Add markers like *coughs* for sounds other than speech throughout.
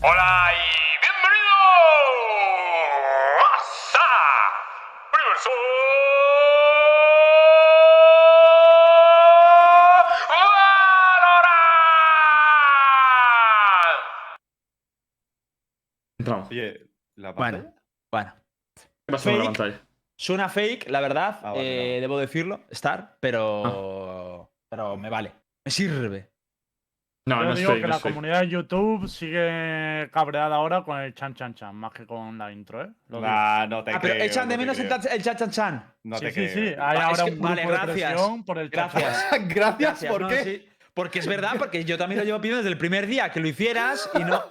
Hola y bienvenidos a Universo Valorant. Entramos. Oye, la Bueno, pantalla. bueno. ¿Qué con la pantalla? Suena fake, la verdad. Ah, vale, eh, vale. Debo decirlo, Star, pero. Pero me vale. Me sirve. No, Yo no es digo fake, que no la comunidad de YouTube sigue cabreada ahora con el chan chan chan, más que con la intro, ¿eh? Lo. Nah, no te Ah, pero echan de no te menos el, creo. chan- el chan chan chan. No sí, te sí, creo. sí. Hay Ah, ahora que- un grupo vale, de gracias. presión por el chan chan *laughs* Gracias. Gracias, ¿por no, qué? sí. Porque es verdad, porque yo también lo llevo pidiendo desde el primer día que lo hicieras y no.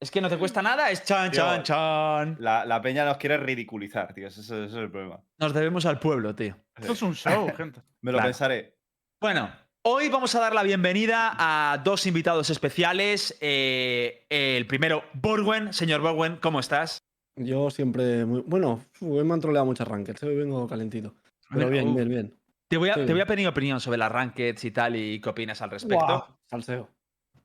Es que no te cuesta nada, es chan, Tío. chan, chan. La, la peña nos quiere ridiculizar, tío. Ese, ese es el problema. Nos debemos al pueblo, tío. Esto es un show, *laughs* gente. Me lo Claro. pensaré. Bueno, hoy vamos a dar la bienvenida a dos invitados especiales. Eh, el primero, Borwen. Señor Borwen, ¿cómo estás? Yo siempre muy. Bueno, hoy me han troleado muchas rankings, hoy vengo calentito. Pero bien, Uh, bien, bien. Te voy, a, Sí. te voy a pedir opinión sobre las rankeds y tal y qué opinas al respecto. Salseo.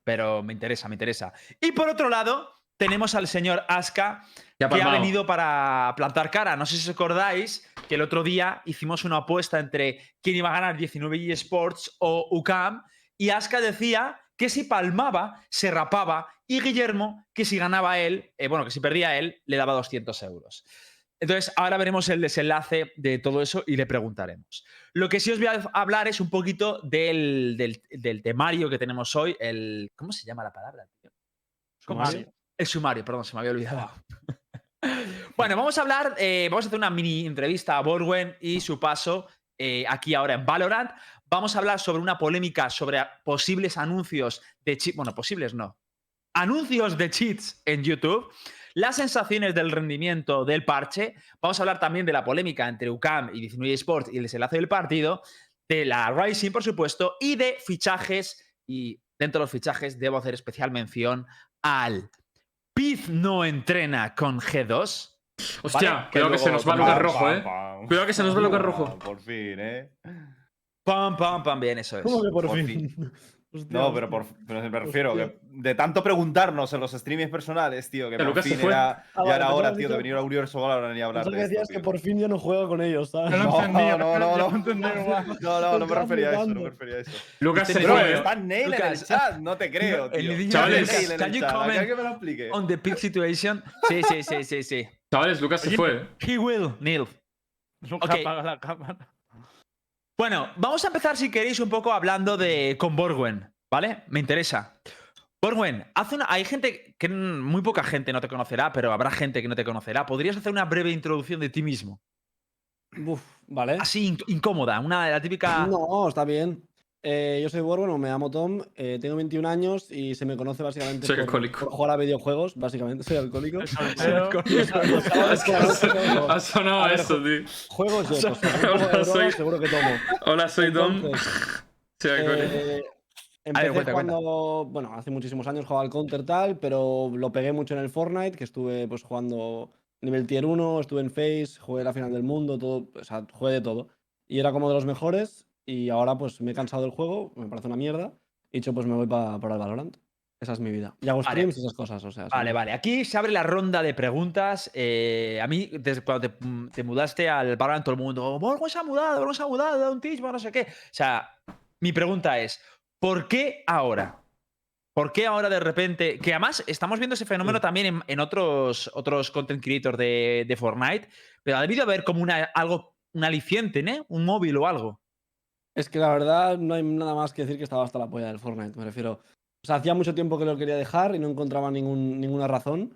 Pero me interesa, me interesa. Y por otro lado, tenemos al señor Aska, que ha venido para plantar cara. No sé si os acordáis que el otro día hicimos una apuesta entre quién iba a ganar 19 eSports o UCAM, y Aska decía que si palmaba, se rapaba, y Guillermo, que si ganaba él, eh, bueno, que si perdía él, le daba 200 euros. Entonces, ahora veremos el desenlace de todo eso y le preguntaremos. Lo que sí os voy a hablar es un poquito del, del, del temario que tenemos hoy, el... ¿Cómo se llama la palabra? tío? ¿Cómo se- Sumario. El sumario, perdón, se me había olvidado. *laughs* bueno, vamos a hablar, eh, vamos a hacer una mini entrevista a Borwen y su paso eh, aquí ahora en Valorant. Vamos a hablar sobre una polémica sobre posibles anuncios de cheats, bueno, posibles no, anuncios de cheats en YouTube, las sensaciones del rendimiento del parche. Vamos a hablar también de la polémica entre UCAM y 19 Sports y el desenlace del partido, de la Rising, por supuesto, y de fichajes. Y dentro de los fichajes debo hacer especial mención al Piz no entrena con G2. Hostia, Vale, cuidado que se luego- nos va a lugar rojo, pam, eh. pam. Cuidado que se nos va a lugar rojo. Por fin, eh. Pam, pam, pam, bien, eso es. ¿Cómo que por, por fin? *laughs* Hostia, No, pero, por, pero me refiero Hostia. que de tanto preguntarnos en los streamings personales, tío, que Que por Lucas fin era, Ah, ya vale, era hora, que tío, de decía- venir a Universo Valorant y hablar Pensaba de que esto, decías que tío. por fin ya no juego con ellos, ¿sabes? Yo lo No, entendí, no, no, yo no. *laughs* No, no, no me refería a eso, no me refería a eso. Lucas se fue. está Nail en el Lucas, chat, no te creo, tío. Chavales, can you chat, ¿a comment que me lo explique? On the pick situation. Sí, sí, sí, sí, sí. Chavales, Lucas se fue. He will, Neil. Nunca apaga la cámara. Bueno, vamos a empezar, si queréis, un poco hablando de con Borwen, ¿vale? Me interesa. Borwen, hace una, hay gente que muy poca gente no te conocerá, pero habrá gente que no te conocerá. ¿Podrías hacer una breve introducción de ti mismo? Uf, vale. Así, inc- incómoda, una de la típica. No, está bien. Eh, yo soy Borgon, o me llamo Tom, eh, tengo 21 años y se me conoce básicamente Soy por, alcohólico. por jugar a videojuegos, básicamente, soy alcohólico. Ha sonado A ver, esto, tío. Juegos yo, pues, *laughs* droga, Soy- seguro que tomo. Hola, soy. Entonces, *laughs* Soy alcohólico. Eh, empecé ver, cuenta, cuenta. jugando, bueno, hace muchísimos años jugaba al Counter tal, pero lo pegué mucho en el Fortnite, que estuve pues jugando nivel tier 1, estuve en Face, jugué la final del mundo, todo, o sea, jugué de todo. Y era como de los mejores y ahora pues me he cansado del juego, me parece una mierda, y dicho pues me voy pa- para el Valorant. Esa es mi vida. Y hago Vale. streams y esas cosas, o sea. Vale, sí. vale. Aquí se abre la ronda de preguntas. Eh, a mí, desde cuando te, te mudaste al Valorant, todo el mundo, Borgo se ha mudado, Borgo se ha mudado, da un teach, no sé qué. O sea, mi pregunta es, ¿por qué ahora? ¿Por qué ahora de repente? Que además estamos viendo ese fenómeno también en, en otros, otros content creators de, de Fortnite, pero ha debido haber como una, algo, un aliciente, ¿no? Un móvil o algo. Es que la verdad no hay nada más que decir que estaba hasta la polla del Fortnite, me refiero. O sea, hacía mucho tiempo que lo quería dejar y no encontraba ningún, ninguna razón.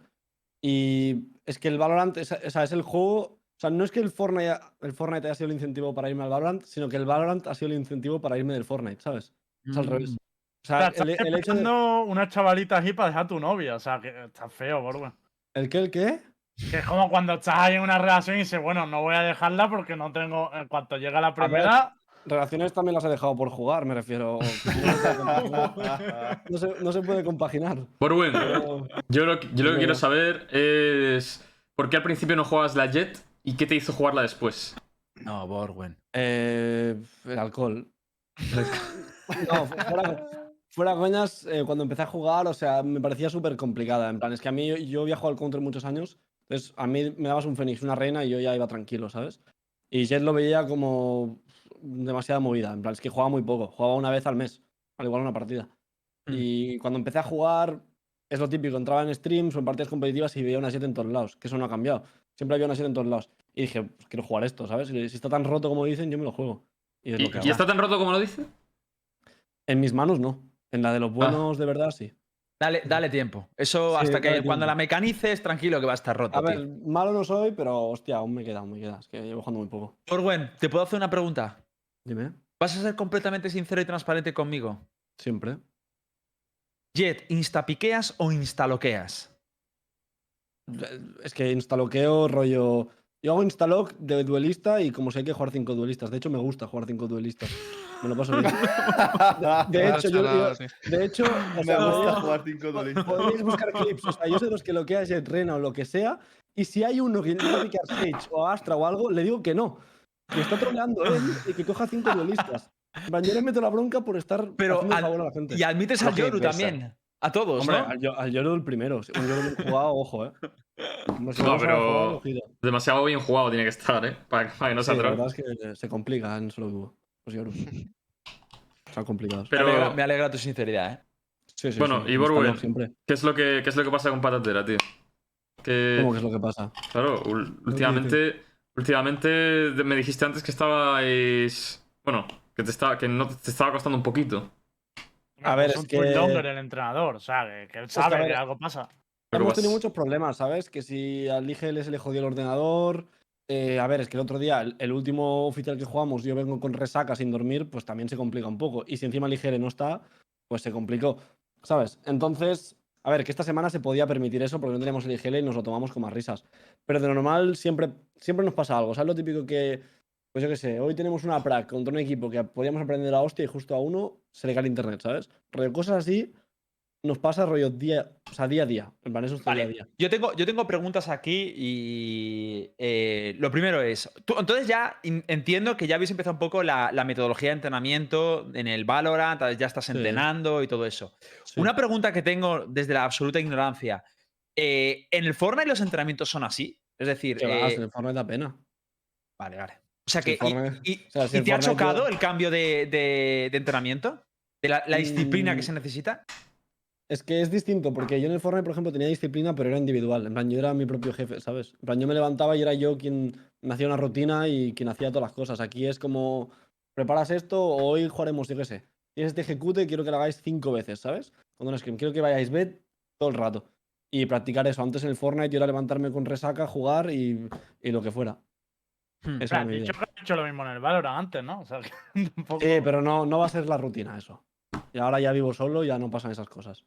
Y es que el Valorant es, o sea, es el juego. O sea, no es que el Fortnite, el Fortnite haya sido el incentivo para irme al Valorant, sino que el Valorant ha sido el incentivo para irme del Fortnite, ¿sabes? Es al revés. Mm. O O sea, sea, estás el, el hecho de. una chavalita aquí para dejar a tu novia. O sea, que está feo, Borgo. ¿El qué? ¿El qué? Que es como cuando estás ahí en una relación y dices, bueno, no voy a dejarla porque no tengo. En cuanto llega la primera. Relaciones también las he dejado por jugar, me refiero. *laughs* No se, no se puede compaginar. Borwen, Pero- yo lo, que- yo lo que quiero saber es. ¿Por qué al principio no jugabas la Jet y qué te hizo jugarla después? No, Borwen. Eh, el alcohol. *laughs* No, fuera, Fuera coñas, eh, cuando empecé a jugar, o sea, me parecía súper complicada. En plan, es que a mí, yo, yo había jugado al counter muchos años, entonces a mí me dabas un Fénix, una reina y yo ya iba tranquilo, ¿sabes? Y Jet lo veía como demasiada movida. En plan, es que jugaba muy poco, jugaba una vez al mes, al igual una partida. Mm. Y cuando empecé a jugar, es lo típico, entraba en streams o en partidas competitivas y veía una 7 en todos lados, que eso no ha cambiado. Siempre había una 7 en todos lados. Y dije, pues quiero jugar esto, ¿sabes? Si está tan roto como dicen, yo me lo juego. Y es ¿Y, lo que y está tan roto como lo dice? En mis manos no. En la de los buenos de verdad sí. Dale, dale tiempo. Eso Sí, hasta que cuando tiempo. la mecanices, tranquilo que va a estar roto. A tío. ver, malo no soy, pero hostia, aún me queda, aún me queda. Es que llevo jugando muy poco. Orwen, ¿te puedo hacer una pregunta? Dime. ¿Vas a ser completamente sincero y transparente conmigo? Siempre. Jet, ¿instapiqueas o instaloqueas? Es que instaloqueo rollo. Yo hago instalock de duelista y como sé hay que jugar cinco duelistas. De hecho, me gusta jugar cinco duelistas. Me lo paso bien. *laughs* De Claro, hecho, yo, yo- de hecho, o Me gusta podéis- jugar cinco duelistas. podéis buscar clips. O sea, yo sé de los que loquea Jet Rena o lo que sea. Y si hay uno que intenta piquear Sage o Astra o algo, le digo que no. Que está troleando él y que coja cinco duelistas. Le meto la bronca por estar Pero al- favor a la gente. Y admites al Yoru también. A todos, Hombre, ¿no? al, Yo- al Yoru el primero. Un Yoru bien jugado, ojo, eh. Como si No, pero-. Demasiado bien jugado tiene que estar, ¿eh? Para, para que no Sí, sea la verdad es que se complica en solo dúo. Los Yorus. *laughs* Son complicados. Pero- me, alegra, me alegra tu sinceridad, ¿eh? Sí, sí, Bueno, sí, y siempre. ¿Qué es lo que, qué es lo que pasa con Patatera, tío? Que, ¿Cómo que es lo que pasa? claro, últimamente, últimamente me dijiste antes que estabais... Bueno, que, te estaba, que no te estaba costando un poquito. A ver, es es un que- el entrenador, o sea, que, él sabe a que, algo pasa. Pero Hemos vas- tenido muchos problemas, ¿sabes? Que si al IGL se le jodió el ordenador. eh, a ver, es que el otro día, el, el último oficial que jugamos, yo vengo con resaca sin dormir, pues también se complica un poco. Y si encima el IGL no está, pues se complicó, ¿sabes? Entonces, a ver, que esta semana se podía permitir eso porque no teníamos el IGL y nos lo tomamos con más risas. Pero de lo normal siempre, siempre nos pasa algo. ¿Sabes lo típico que, pues yo qué sé, hoy tenemos una prac contra un equipo que podíamos aprender a hostia y justo a uno se le cae el internet, ¿sabes? Rollo, cosas así nos pasa rollo día, o sea, día a día. En plan, eso es Vale, día a día. Yo tengo, yo tengo preguntas aquí y eh, lo primero es, tú- entonces ya entiendo que ya habéis empezado un poco la, la metodología de entrenamiento en el Valorant, ya estás Sí. entrenando y todo eso. Sí. Una pregunta que tengo desde la absoluta ignorancia, eh, ¿en el Fortnite los entrenamientos son así? Es decir, eh, en el Fortnite da pena. vale, vale. O sea si que, y- Fortnite- y, o sea, si ¿y el te ha chocado yo- el cambio de, de- de entrenamiento? ¿De la, la disciplina que Mm. se necesita? Es que es distinto, porque yo en el Fortnite, por ejemplo, tenía disciplina, pero era individual. En plan, yo era mi propio jefe, ¿sabes? En plan, yo me levantaba y era yo quien me hacía una rutina y quien hacía todas las cosas. Aquí es como, preparas esto, hoy jugaremos, yo qué sé. Tienes este ejecute, quiero que lo hagáis cinco veces, ¿sabes? Cuando no scrim, quiero que vayáis bed todo el rato. Y practicar eso. Antes en el Fortnite yo era levantarme con resaca, jugar y, y lo que fuera. Hmm. Esa era mi que has hecho lo mismo en el Valorant antes, ¿no? O sea, *laughs* que tampoco... Sí, pero no, no va a ser la rutina eso. Y ahora ya vivo solo, ya no pasan esas cosas.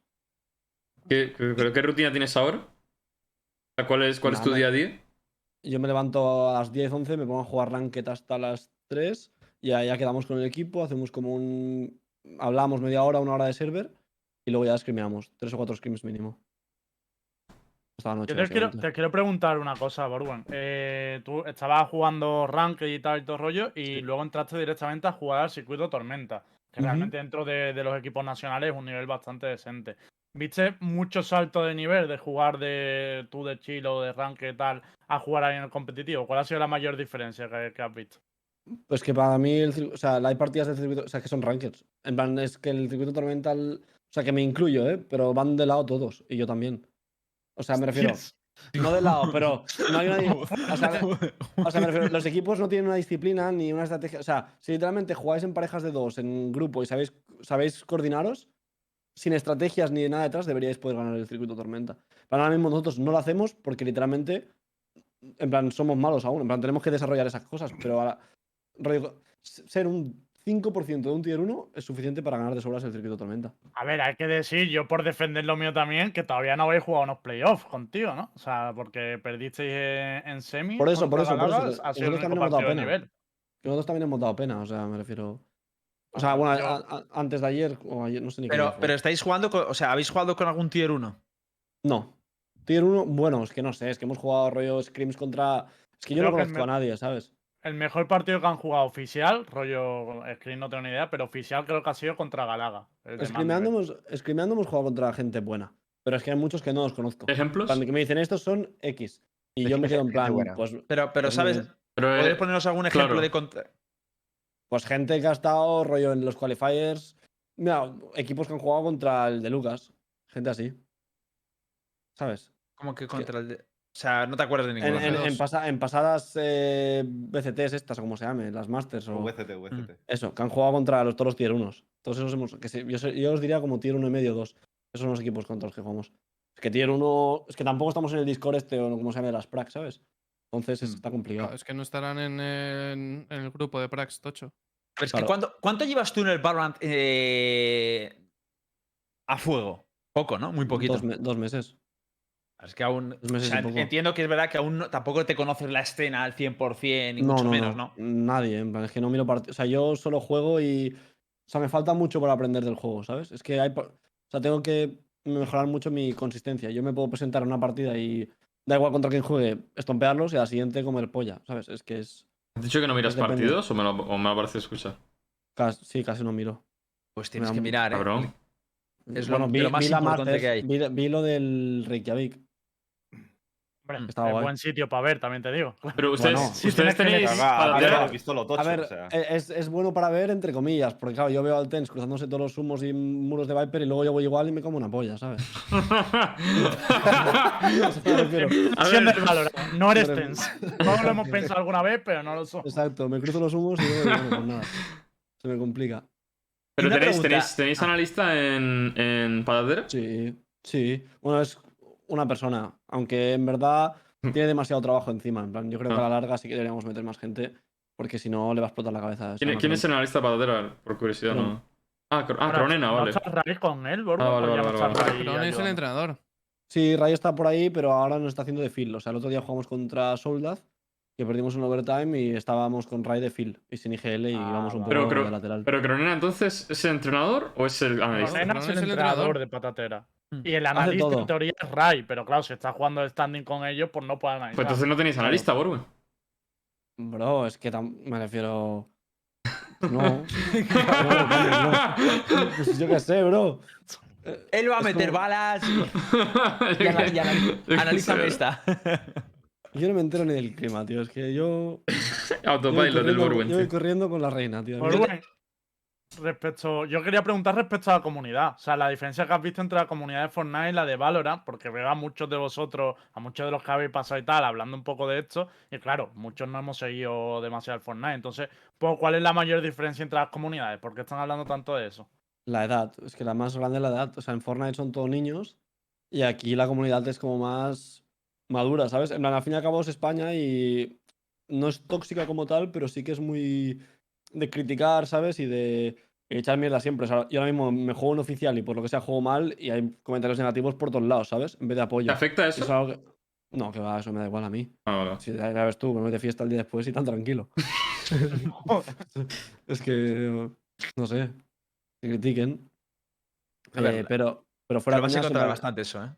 ¿Qué, qué, pero qué rutina tienes ahora? O sea, ¿Cuál es, cuál es tu Nada. día a día? Yo me levanto a las 10, 11, me pongo a jugar Ranked hasta las 3 y ya, ya quedamos con el equipo, hacemos como un... Hablamos media hora, una hora de server y luego ya scrimeamos. Tres o cuatro scrims mínimo. Hasta la noche. Yo te quiero, básicamente. te quiero preguntar una cosa, Borwen. Eh, tú estabas jugando Ranked y tal y todo rollo, y luego entraste directamente a jugar al circuito Tormenta, que realmente dentro de, de los equipos nacionales es un nivel bastante decente. ¿Viste mucho salto de nivel de jugar de tú de Chile o de Ranked y tal a jugar ahí en el competitivo? ¿Cuál ha sido la mayor diferencia que, que has visto? Pues que para mí, el, o sea, hay partidas del circuito, o sea, que son rankeds. En plan, es que el circuito tormental, o sea, que me incluyo, ¿eh? Pero van de lado todos y yo también. O sea, me refiero, Yes. No de lado, pero no hay una... di- *laughs* O sea, O sea, me refiero, los equipos no tienen una disciplina ni una estrategia. O sea, si literalmente jugáis en parejas de dos, en grupo y sabéis, sabéis coordinaros, sin estrategias ni nada detrás, deberíais poder ganar el circuito tormenta. Pero ahora mismo nosotros no lo hacemos porque literalmente, en plan, somos malos aún. En plan, tenemos que desarrollar esas cosas. Pero ahora, ser un 5% de un tier 1 es suficiente para ganar de sobras el circuito tormenta. A ver, hay que decir, yo por defender lo mío también, que todavía no habéis jugado unos playoffs contigo, ¿no? O sea, porque perdisteis en, semi. Por eso, por eso, por eso, el nosotros también hemos dado pena. nivel. Nosotros también hemos dado pena, o sea, me refiero. O sea, bueno, yo- a- a- antes de ayer o ayer, no sé ni qué día Pero, fue. pero estáis jugando, con- o sea, ¿habéis jugado con algún tier 1? No. Tier 1, bueno, es que no sé, es que hemos jugado rollo scrims contra. Es que yo Creo no conozco me- a nadie, ¿sabes? El mejor partido que han jugado oficial, rollo Screen no tengo ni idea, pero oficial creo que ha sido contra Galaga. Mandevet. hemos, jugado contra gente buena. Pero es que hay muchos que no los conozco. ¿Ejemplos? que me dicen, estos son X. Y yo me quedo en plan, pues, Pero, pero Pues ¿sabes? Pero, eh, ¿Podrías ponernos algún ejemplo claro. de contra- pues gente que ha estado rollo en los qualifiers. Mira, equipos que han jugado contra el de Lucas. Gente así. ¿Sabes? como que contra el de- O sea, no te acuerdas de En, ninguno. en- en pasa- en pasadas eh, BCTs estas, o como se llame, las Masters o VCT, VCT. eso, que han jugado contra los toros tier 1. Todos esos hemos, que se- yo, os diría como tier 1 y medio 2. Esos son los equipos contra los que jugamos. Es que tier 1, es que tampoco estamos en el Discord este o como se llame de las prac, ¿sabes? Entonces es- Mm. está complicado. Claro, es que no estarán en, en- en el grupo de Prax, Tocho. Pero es que. ¿cuánto, ¿cuánto llevas tú en el Valorant eh, a fuego? Poco, ¿no? Muy poquito. Dos, me- dos meses. Es que aún. Meses o sea, y poco. entiendo que es verdad que aún no- tampoco te conoces la escena al 100%, ni mucho menos, ¿no? Nadie, en plan, es que no miro partidos. O sea, yo solo juego y. O sea, me falta mucho por aprender del juego, ¿sabes? Es que hay. O sea, tengo que mejorar mucho mi consistencia. Yo me puedo presentar en una partida y. Da igual contra quién juegue, estompearlos y a la siguiente comer polla, ¿sabes? Es que es. ¿Has dicho que no miras partidos o me, lo, o me parecido escuchar? Casi, sí, casi no miro. Pues tienes Me que mirar, ¿eh? Cabrón. Es lo- más importante Masters, que hay. Vi, vi lo del Reykjavik. Hombre, Estaba es guay. buen sitio para ver, también te digo. Pero ustedes, Bueno, sí ustedes tenéis. mirar. Caga, paradero- habéis visto lo tocho, A ver, o sea. e- es, es bueno para ver, entre comillas, porque claro, yo veo al Tens cruzándose todos los humos y muros de Viper y luego yo voy igual y me como una polla, ¿sabes? *laughs* *laughs* A ver, el Valorant, *laughs* no eres Tens. No lo hemos pensado alguna vez, pero no lo somos. Exacto, me cruzo los humos y luego, bueno, pues nada. Se me complica. pero tenéis, tenéis, tenéis analista en, en Paradero? Sí, sí. Bueno, es una persona, aunque en verdad tiene demasiado trabajo encima. En plan, yo creo que a la larga sí que deberíamos meter más gente, porque si no le va a explotar la cabeza. ¿Quién, quién es el analista de Paradero? A ver, Por curiosidad. ¿no? Ah, ah Cronena, ¿No vale. con él, Borbo? Ah, vale, ¿O ya vale. Ray no es el entrenador. Sí, Ray está por ahí, pero ahora no está haciendo de Phil. O sea, el otro día jugamos contra Soldad, que perdimos un overtime y estábamos con Ray de Phil y sin IGL y Ah, íbamos un poco de lateral. Pero Cronena, entonces, ¿es el entrenador o es el analista? Cronena es el el entrenador entrenador. de patatera. Mm. Y el analista en teoría es Ray, pero claro, si está jugando el standing con ellos, pues no puede analizar. Pues entonces no tenéis analista, Borwen. Bro, es que me refiero. *laughs* No. no, vamos, no. Pues yo qué sé, bro. Eh, Él va a es meter como- balas y, *laughs* y *laughs* analízame esta. Yo no me entero ni del clima, tío. Es que yo. Autopilot del corriendo- Borwen. Yo voy corriendo con la reina, tío. Bueno, respecto, yo quería preguntar respecto a la comunidad. O sea, la diferencia que has visto entre la comunidad de Fortnite y la de Valorant, porque veo a muchos de vosotros, a muchos de los que habéis pasado y tal, hablando un poco de esto. Y claro, muchos no hemos seguido demasiado el Fortnite. Entonces, pues, ¿cuál es la mayor diferencia entre las comunidades? ¿Por qué están hablando tanto de eso? La edad. Es que la más grande es la edad. O sea, en Fortnite son todos niños. Y aquí la comunidad es como más madura, ¿sabes? En plan, al fin y al cabo es España y no es tóxica como tal, pero sí que es muy de criticar, ¿sabes? Y de echar mierda siempre. O sea, yo ahora mismo me juego en oficial y por lo que sea juego mal y hay comentarios negativos por todos lados, ¿sabes? En vez de apoyo. ¿Te afecta eso? eso es algo que- No, que va, eso me da igual a mí. Ah. Si ya ves tú, me voy de fiesta el día después y tan tranquilo. *laughs* es que, no sé, que critiquen. A ver, Eh, pero, pero fuera Pero vas a encontrar bastante eso, ¿eh?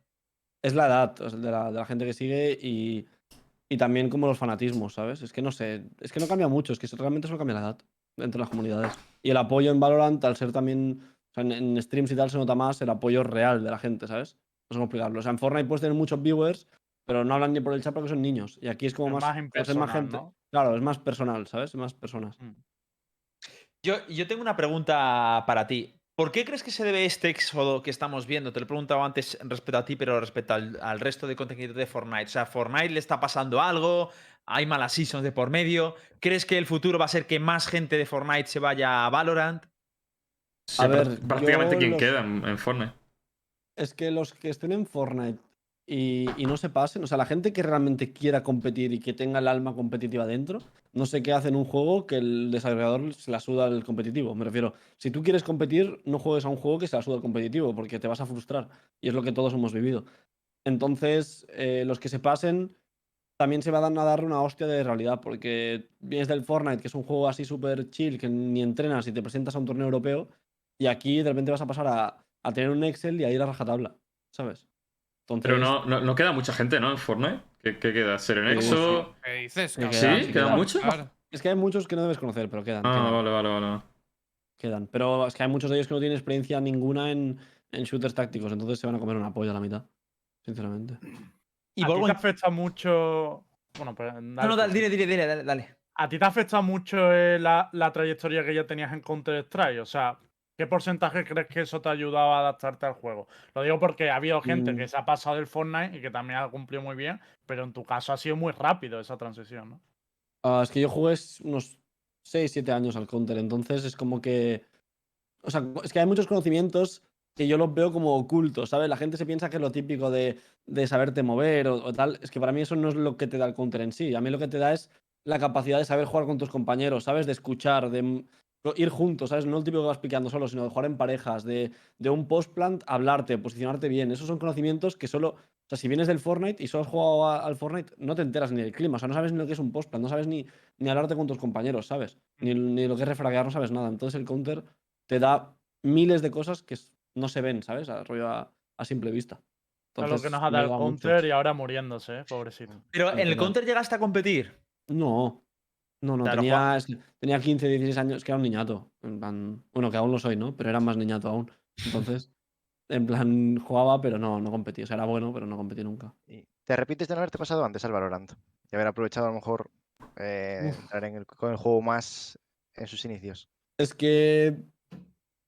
es la edad o sea, de, la, de la gente que sigue y, y también como los fanatismos, ¿sabes? Es que no sé, es que no cambia mucho, es que realmente solo cambia la edad entre las comunidades. Y el apoyo en Valorant, al ser también, o sea, en, en streams y tal, se nota más el apoyo real de la gente, ¿sabes? No sé cómo explicarlo. O sea, en Fortnite puedes tener muchos viewers, pero no hablan ni por el chat porque son niños. Y aquí es como Es más, más impersonal, más gente. ¿no? Claro, es más personal, ¿sabes? Es más personas. Yo, yo tengo una pregunta para ti. ¿Por qué crees que se debe este éxodo que estamos viendo? Te lo he preguntado antes respecto a ti, pero respecto al, al resto de contenido de Fortnite. O sea, ¿Fortnite le está pasando algo? ¿Hay malas seasons de por medio? ¿Crees que el futuro va a ser que más gente de Fortnite se vaya a Valorant? Sí, A ver, prácticamente quien los- queda en, en Fortnite. Es que los que estén en Fortnite y, y no se pasen, o sea, la gente que realmente quiera competir y que tenga el alma competitiva dentro, no sé qué hace en un juego que el desarrollador se la suda el competitivo. Me refiero, si tú quieres competir, no juegues a un juego que se la suda el competitivo, porque te vas a frustrar. Y es lo que todos hemos vivido. Entonces, eh, los que se pasen también se van a dar una hostia de realidad, porque vienes del Fortnite, que es un juego así súper chill, que ni entrenas y te presentas a un torneo europeo, y aquí de repente vas a pasar a, a tener un Excel y a ir a rajatabla, ¿sabes? Entonces, Pero no, no, no queda mucha gente, ¿no? En Fortnite. ¿Qué, qué queda? ¿Serenexo? ¿Qué dices? Sí? ¿Sí? ¿Queda queda. mucho? Claro. Es que hay muchos que no debes conocer, pero quedan. Ah, quedan, vale, vale, vale. quedan. Pero es que hay muchos de ellos que no tienen experiencia ninguna en, en shooters tácticos, entonces se van a comer una polla a la mitad. Sinceramente. Y ¿A ti te afecta mucho. Bueno, pues. No, no, dale, dile, dile, dile, dale, dale. ¿A ti te afecta mucho eh, la, la trayectoria que ya tenías en Counter-Strike? O sea, ¿qué porcentaje crees que eso te ha ayudado a adaptarte al juego? Lo digo porque ha habido gente Mm. que se ha pasado del Fortnite y que también ha cumplido muy bien, pero en tu caso ha sido muy rápido esa transición, ¿no? Ah, es que yo jugué unos 6, 7 años al counter, entonces es como que. O sea, es que hay muchos conocimientos que yo los veo como ocultos, ¿sabes? La gente se piensa que es lo típico de, de saberte mover o, o tal. Es que para mí eso no es lo que te da el counter en sí. A mí lo que te da es la capacidad de saber jugar con tus compañeros, ¿sabes? De escuchar, de ir juntos, ¿sabes? No el típico que vas picando solo, sino de jugar en parejas, de, de un post-plant, hablarte, posicionarte bien. Esos son conocimientos que solo. O sea, si vienes del Fortnite y solo has jugado a- al Fortnite, no te enteras ni del clima. O sea, no sabes ni lo que es un post-plant, no sabes ni, ni hablarte con tus compañeros, ¿sabes? Ni, ni lo que es refraguear, no sabes nada. Entonces el counter te da miles de cosas que no se ven, ¿sabes? A, rollo a, a simple vista. Es lo que Entonces, nos ha dado el mucho. Counter y ahora muriéndose, ¿eh? pobrecito. Pero en el. Counter llegaste a competir. No. No, no, Claro, tenía, tenía 15, 16 años, que era un niñato. En plan, bueno, que aún lo soy, ¿no? Pero era más niñato aún. Entonces, *laughs* en plan, jugaba, pero no, no competí. O sea, era bueno, pero no competí nunca. ¿Te repites de no haberte pasado antes al Valorant? Y haber aprovechado a lo mejor eh, entrar en el, con el juego más en sus inicios. Es que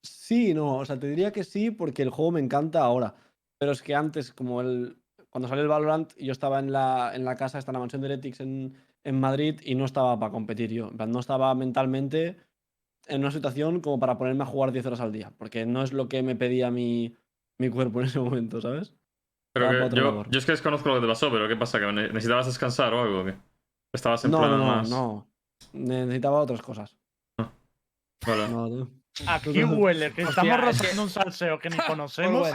sí, no, o sea, te diría que sí porque el juego me encanta ahora. Pero es que antes, como el cuando salió el Valorant, yo estaba en la, en la casa, está en la mansión de Heretics en, en Madrid y no estaba para competir yo. No estaba mentalmente en una situación como para ponerme a jugar 10 horas al día, porque no es lo que me pedía mi, mi cuerpo *laughs* en ese momento, ¿sabes? Pero que yo, yo es que desconozco lo que te pasó, pero ¿qué pasa? ¿Que ne- necesitabas descansar o algo? o qué? Estabas en No, plan no, no, más. no. Necesitaba otras cosas. Vale. No. Aquí huele, que Hostia, estamos es que- rozando un salseo que ni *laughs* conocemos.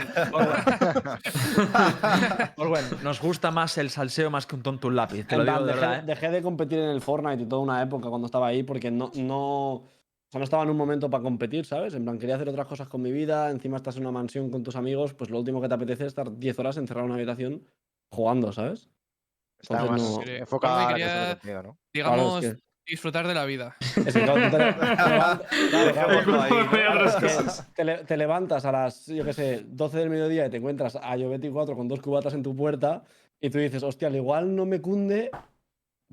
Pues *laughs* bueno, nos gusta más el salseo más que un tonto un lápiz. Te lo En digo plan, de dejé, verdad. ¿eh? dejé de competir en el Fortnite y toda una época cuando estaba ahí porque no, no, o sea, no estaba en un momento para competir, ¿sabes? En plan, quería hacer otras cosas con mi vida, encima estás en una mansión con tus amigos, pues lo último que te apetece es estar 10 horas encerrado en una habitación jugando, ¿sabes? Está Entonces más no- enfocado a la quería-. Digamos, Claro, es que- disfrutar de la vida. *laughs* Es que, claro, tú *laughs* te, le- te levantas- a las, yo qué sé, 12 del mediodía y te encuentras a Yo24 con dos cubatas en tu puerta y tú dices, hostia, al igual no me cunde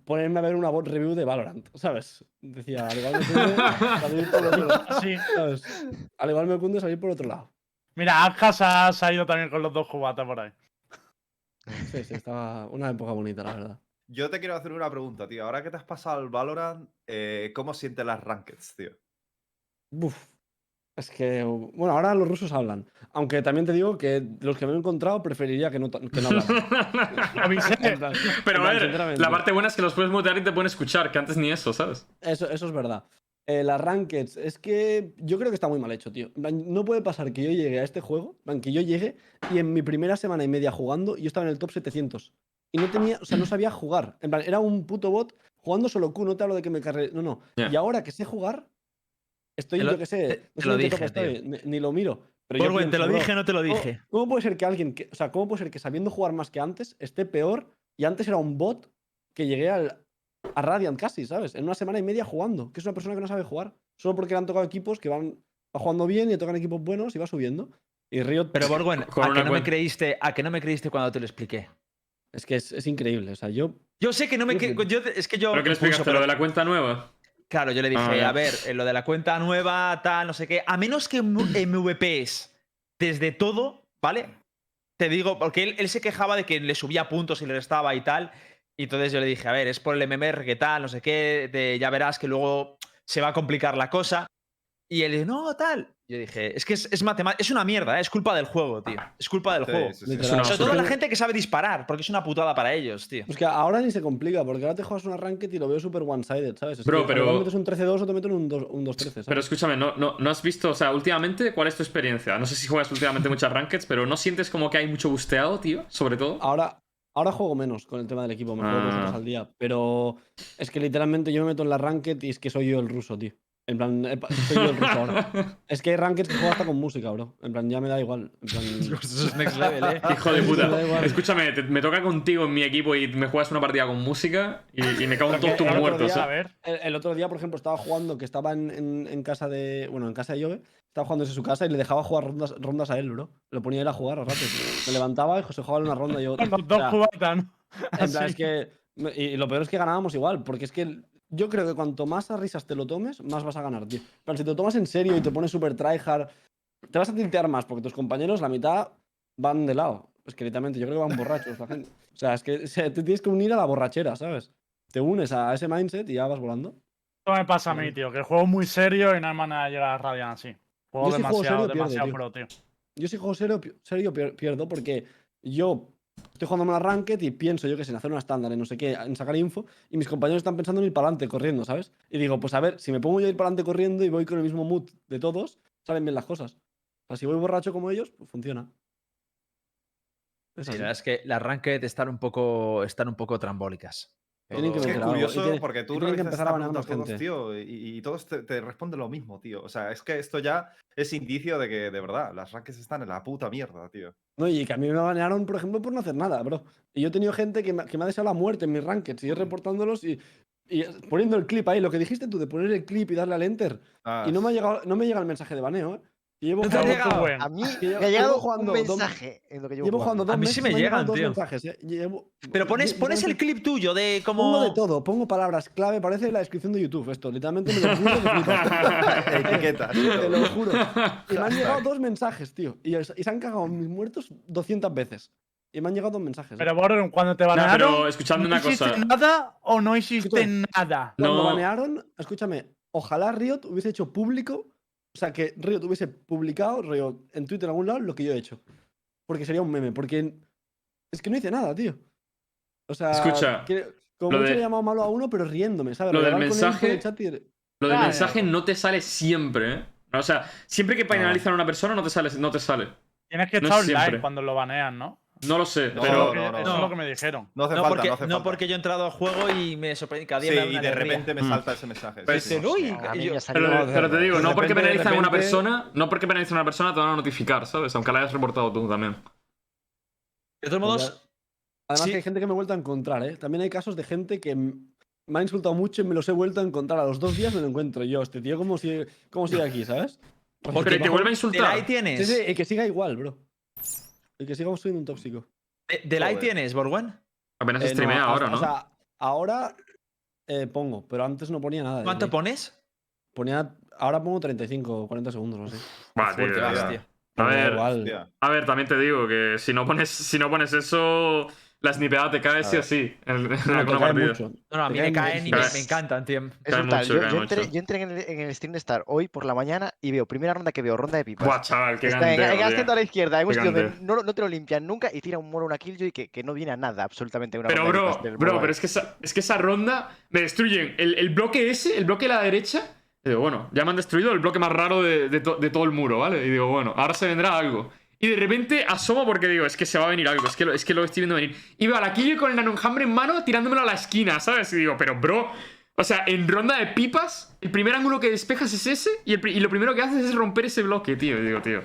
ponerme a ver una review de Valorant, ¿sabes? Decía, al igual me cunde salir por otro lado, *laughs* Sí. ¿sabes? Al igual me cunde salir por otro lado. Mira, Ajas ha salido también con los dos cubatas por ahí. Sí, sí, estaba una época bonita, la verdad. Yo te quiero hacer una pregunta, tío. Ahora que te has pasado al Valorant, eh, ¿cómo sientes las rankeds, tío? Uf. Es que, bueno, ahora los rusos hablan. Aunque también te digo que los que me he encontrado preferiría que no, que no hablaran. *laughs* Avisé. *laughs* En plan- Pero a ver, la parte buena es que los puedes mutear y te pueden escuchar, que antes ni eso, ¿sabes? Eso, eso es verdad. Eh, las rankeds, es que yo creo que está muy mal hecho, tío. No puede pasar que yo llegue a este juego, que yo llegue y en mi primera semana y media jugando, yo estaba en el top 700. Y no tenía, o sea, no *clears throat* sabía jugar. En plan, era un puto bot jugando solo Q, no te hablo de que me cargue. No, no. Y ahora que sé jugar, estoy, lo- yo qué sé, te- no te sé lo ni dije, estoy, lo miro. Pero yo Borguen, te lo dije, no te lo ¿cómo- dije. ¿Cómo puede ser que alguien, que, o sea, cómo puede ser que sabiendo jugar más que antes esté peor y antes era un bot que llegué al, a Radiant casi, ¿sabes? En una semana y media jugando, que es una persona que no sabe jugar, solo porque le han tocado equipos que van va jugando bien y le tocan equipos buenos y va subiendo. Y Riot, Pero Borguen, Con ¿a que no me creíste? ¿A que no me creíste cuando te lo expliqué? Es que es, es increíble, o sea, yo Yo sé que no me Yo flipo. yo- es que yo ¿Pero qué le explicaste? pero- ¿Lo de la cuenta nueva? Claro, yo le dije, Ah, ya. a ver, eh, lo de la cuenta nueva, tal, no sé qué. A menos que MVPs desde todo, ¿vale? Te digo, porque él, él se quejaba de que le subía puntos y le restaba y tal. Y entonces yo le dije, a ver, es por el MMR, que tal, no sé qué, de- ya verás que luego se va a complicar la cosa. Y él dice, no, tal. Yo dije, es que es, es matemática, es una mierda, ¿eh? es culpa del juego, tío. Es culpa del Sí, juego. sí, sí. literal, una Sobre es todo que- la gente que sabe disparar, porque es una putada para ellos, tío. Es que ahora ni se complica, porque ahora te juegas una ranked y lo veo súper one-sided, ¿sabes? Es Bro, que pero- igual metes un 13-2 o te meten un 2- un 2-13, ¿sabes? Pero escúchame, ¿no, no, ¿no has visto, o sea, últimamente, cuál es tu experiencia? No sé si juegas últimamente muchas rankeds, pero ¿no sientes como que hay mucho busteado, tío? Sobre todo. Ahora, ahora juego menos con el tema del equipo, me juego dos Ah. horas al día. Pero es que literalmente yo me meto en la ranked y es que soy yo el ruso, tío. En plan, eh, soy yo el ruso ahora. Es que hay rankings que juego hasta con música, bro. En plan, ya me da igual. En plan, *laughs* Eso es next *laughs* level, ¿eh? Hijo de Me da puta. igual. Escúchame, te- me toca contigo en mi equipo y me juegas una partida con música y, y me cago en *laughs* Porque todos tus el otro muertos. día- A ¿eh? ver. El, el otro día, por ejemplo, estaba jugando, que estaba en, en- en casa de. Bueno, en casa de Jove. Estaba jugando desde su casa y le dejaba jugar rondas, rondas a él, bro. Lo ponía a ir a jugar a ratos. Me levantaba y se jugaba una ronda y yo. Los o dos sea, cubatas, ¿no? En plan, Así. es que. Y lo peor es que ganábamos igual, porque es que yo creo que cuanto más a risas te lo tomes, más vas a ganar, tío. Plan, si te lo tomas en serio y te pones súper tryhard, te vas a tiltear más, porque tus compañeros, la mitad, van de lado. Es que literalmente, yo creo que van borrachos la gente. O sea, es que te tienes que unir a la borrachera, ¿sabes? Te unes a ese mindset y ya vas volando. Esto me pasa a mí, tío, que juego muy serio y no hay manera de llegar a Radiant así. Juego Yo si juego demasiado, pierdo, demasiado tío. pro, tío. Yo si juego serio, serio pier- pierdo porque yo estoy jugando una ranked y pienso, yo que sé, en hacer una estándar, en no sé qué, en sacar info, y mis compañeros están pensando en ir para adelante corriendo, ¿sabes? Y digo, pues a ver, si me pongo yo a ir para adelante corriendo y voy con el mismo mood de todos, salen bien las cosas. O sea, si voy borracho como ellos, pues funciona. Es Sí, la verdad es que las ranked están un poco, están un poco trambólicas. Tienen que Es que es curioso tiene- porque tú tienen que empezar a a todos, tío, y, y todos te, te responden lo mismo, tío. O sea, es que esto ya es indicio de que, de verdad, las rankings están en la puta mierda, tío. No, y que a mí me banearon, por ejemplo, por no hacer nada, bro. Y yo he tenido gente que me, que me ha deseado la muerte en mis rankeds, y yo reportándolos y, y poniendo el clip ahí, lo que dijiste tú, de poner el clip y darle al enter. Ah, Y no me ha llegado, no me llega el mensaje de baneo, ¿eh? Y llevo ¿No jugando- llegado? Bueno. A mí me ha llegado jugando un dos- mensaje en lo que llevo, Llevo jugando dos A mí meses sí me llegado llegan, dos tío. mensajes, ¿eh? Llevo- Pero pones, pones el clip tuyo de como. Pongo de todo, pongo palabras clave, parece la descripción de YouTube esto, literalmente me lo juro. *laughs* Etiquetas. Te lo juro. Y me han llegado dos mensajes, tío. Y, y se han cagado mis muertos 200 veces. Y me han llegado dos mensajes. ¿eh? Pero Borren, cuando te banearon, pero escuchadme ¿no una cosa. hiciste nada o no hiciste Escúchame. nada? Cuando No. banearon, escúchame, ojalá Riot hubiese hecho público, o sea, que Riot hubiese publicado rollo, en Twitter en algún lado lo que yo he hecho. Porque sería un meme, porque es que no hice nada, tío. O sea, Escucha, que- como mucho de- le he llamado malo a uno, pero riéndome, ¿sabes? lo del el mensaje- chat y- Lo del mensaje no te sale siempre, ¿eh? O sea, siempre que penalizan a una persona no te sale. No te sale. Tienes que No estar es online siempre. cuando lo banean, ¿no? No lo sé, No, pero. no, no, Eso no. es lo que me dijeron. No hace No falta, porque, no hace no falta. porque yo he entrado al juego y me sorprendí cada día Sí, y de alegría. repente me Mm. salta ese mensaje. Pues sí, sí. Yo- Pero, pero te digo, no porque repente- penalizan a una repente- persona, no porque penalizan a una persona te van a notificar, ¿sabes? Aunque la hayas reportado tú también. De todos Pues modos, Además Sí. que hay gente que me he vuelto a encontrar, ¿eh? También hay casos de gente que me ha insultado mucho y me los he vuelto a encontrar. A los dos días me lo encuentro yo. Este tío, ¿cómo sigue, cómo sigue aquí, sabes? Pues Pero y te bajo- vuelve a insultar. Sí, tienes. sí, y que siga igual, bro. Y que siga siendo un tóxico. De- tienes, Borwen. Apenas Eh, no, streamea hasta- ahora, ¿no? O sea, ahora eh, pongo, pero antes no ponía nada. ¿Cuánto pones? Ponía, ahora pongo 35 o 40 segundos o así. Buah, tío, Fuerte ya. vas, tío. A ver, a ver, también te digo que si no pones, si no pones eso, la snipeada te cae sí o sí en, en No, te alguna partida. mucho. No, no, a Te mí me caen y me, me encantan, tío. Es Cae brutal. mucho, yo, yo entré, yo entré en, el, en el stream de Star hoy por la mañana y veo primera ronda que veo ronda de pipas. Buah, chaval, qué Está en, en gandeo, tío. a la izquierda, en un donde no, no te lo limpian nunca y tira un mono una killjoy que, que no viene a nada absolutamente. en Una Pero bro, bro, mobile. pero es que esa, es que esa ronda me destruyen el, el bloque ese, el bloque de la derecha. Y digo, bueno, ya me han destruido el bloque más raro de, de to- de todo el muro, ¿vale? Y digo, bueno, ahora se vendrá algo. Y de repente asomo porque digo, es que se va a venir algo, es que lo, es que lo estoy viendo venir. Y veo a la Killjoy con el nanonjambre en mano tirándomelo a la esquina, ¿sabes? Y digo, pero bro, o sea, en ronda de pipas, el primer ángulo que despejas es ese y, el lo primero que haces es romper ese bloque, tío. Digo, tío.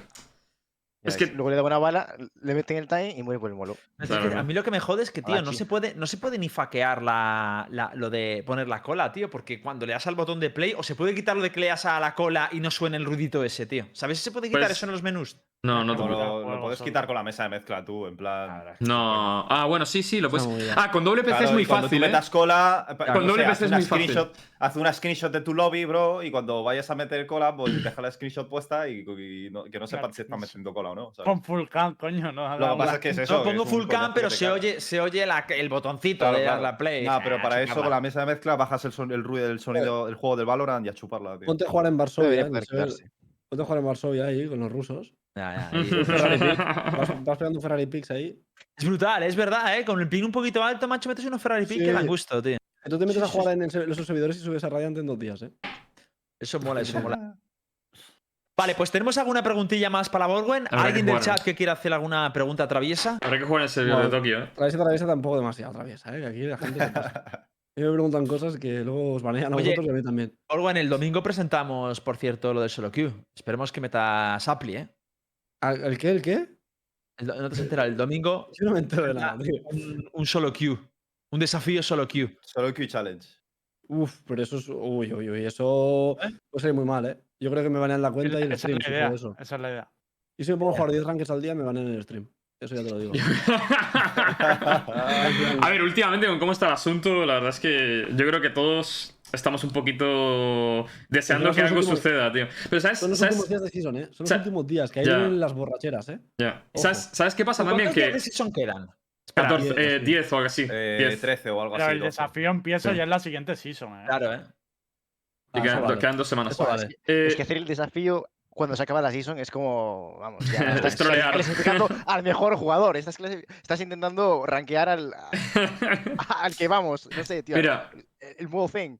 Es que- Luego le da una bala, le meten el time y muere por el molo. Claro, que a mí lo que me jode es que, tío, no se puede, no se puede ni faquear la, la- lo de poner la cola, tío, porque cuando le das al botón de play, o se puede quitar lo de que le das a la cola y no suene el ruidito ese, tío. ¿Sabes si se puede quitar Pues- eso en los menús? No, no te lo, lo- puedes quitar con la mesa de mezcla tú, en plan. No. Ah, bueno, sí, sí, lo puedes. Está bien. Ah, con doble PC Claro, es muy cuando fácil, ¿eh? metas cola, Con no doble sé, PC es muy fácil. haz una screenshot de tu lobby, bro, y cuando vayas a meter cola, pues deja la screenshot puesta y, y no- que no sepan si estás metiendo cola no. Con full cam, coño, no. Lo que pasa es que es eso. no que pongo es full cam, pero que se oye, se oye la- el botoncito Claro, de dar claro. la play. Nah, pero Ah, para eso, chuparla. con la mesa de mezcla, bajas el, son- el ruido del sonido, el juego del Valorant y a chuparla, tío. Ponte a jugar en Varsovia. ¿eh? Ponte a jugar en Varsovia ahí con los rusos. Ya, ya. *laughs* Vas, vas pegando Ferrari Pigs ahí. es brutal, es verdad, ¿eh? Con el ping un poquito alto, macho, metes unos Ferrari que Sí. dan gusto, tío. Que tú te metes a jugar en el se- los servidores y subes a Radiant en dos días, ¿eh? Eso mola, eso mola. *laughs* Vale, pues tenemos alguna preguntilla más para Borwen. ¿Alguien del chat que quiera hacer alguna pregunta traviesa? Habrá que jugar en el servidor de. Tokio, ¿eh? Traviesa, traviesa tampoco demasiado traviesa, ¿eh? Que aquí la gente se pasa. *laughs* A mí me preguntan cosas que luego os banean a Oye. vosotros y a mí también. Orwen, el domingo presentamos, por cierto, lo del solo queue. Esperemos que metas Appli, ¿eh? ¿Al- ¿El qué? ¿El qué? El no te has enterado, el domingo *laughs* Yo no me entero de nada, tío. un, un solo queue. Un desafío solo queue. Solo Q Challenge. Uf, pero eso es. Uy, uy, uy. Eso ¿Eh? puede salir muy mal, ¿eh? Yo creo que me banean la cuenta y el Esa es stream. la idea. eso. Esa es la idea. Y si me pongo a jugar 10 rankings al día, me banean en el stream. Eso ya te lo digo. *laughs* A ver, últimamente con cómo está el asunto, la verdad es que yo creo que todos estamos un poquito deseando que algo últimos- suceda, tío. Pero ¿sabes? Son los ¿sabes? últimos días de season, ¿eh? Son los últimos días, que vienen las borracheras, ¿eh? Ya. Ojo. ¿Sabes, ¿Sabes qué pasa también? ¿Cuántos días Que de season quedan? 14, diez, eh, sí. 10 o algo así. Eh, 10. 13 o algo Pero así. el 12. desafío empieza Sí. ya en la siguiente season, ¿eh? Claro, ¿eh? Y Ah, quedan, eso vale. quedan dos semanas. Vale. Eh, Es que hacer el desafío cuando se acaba la season es como, vamos, ya *laughs* Es estás clasificando *laughs* al mejor jugador. Estás, intentando rankear al, a- *laughs* al que vamos. No sé, tío. Mira, El, el modo thing.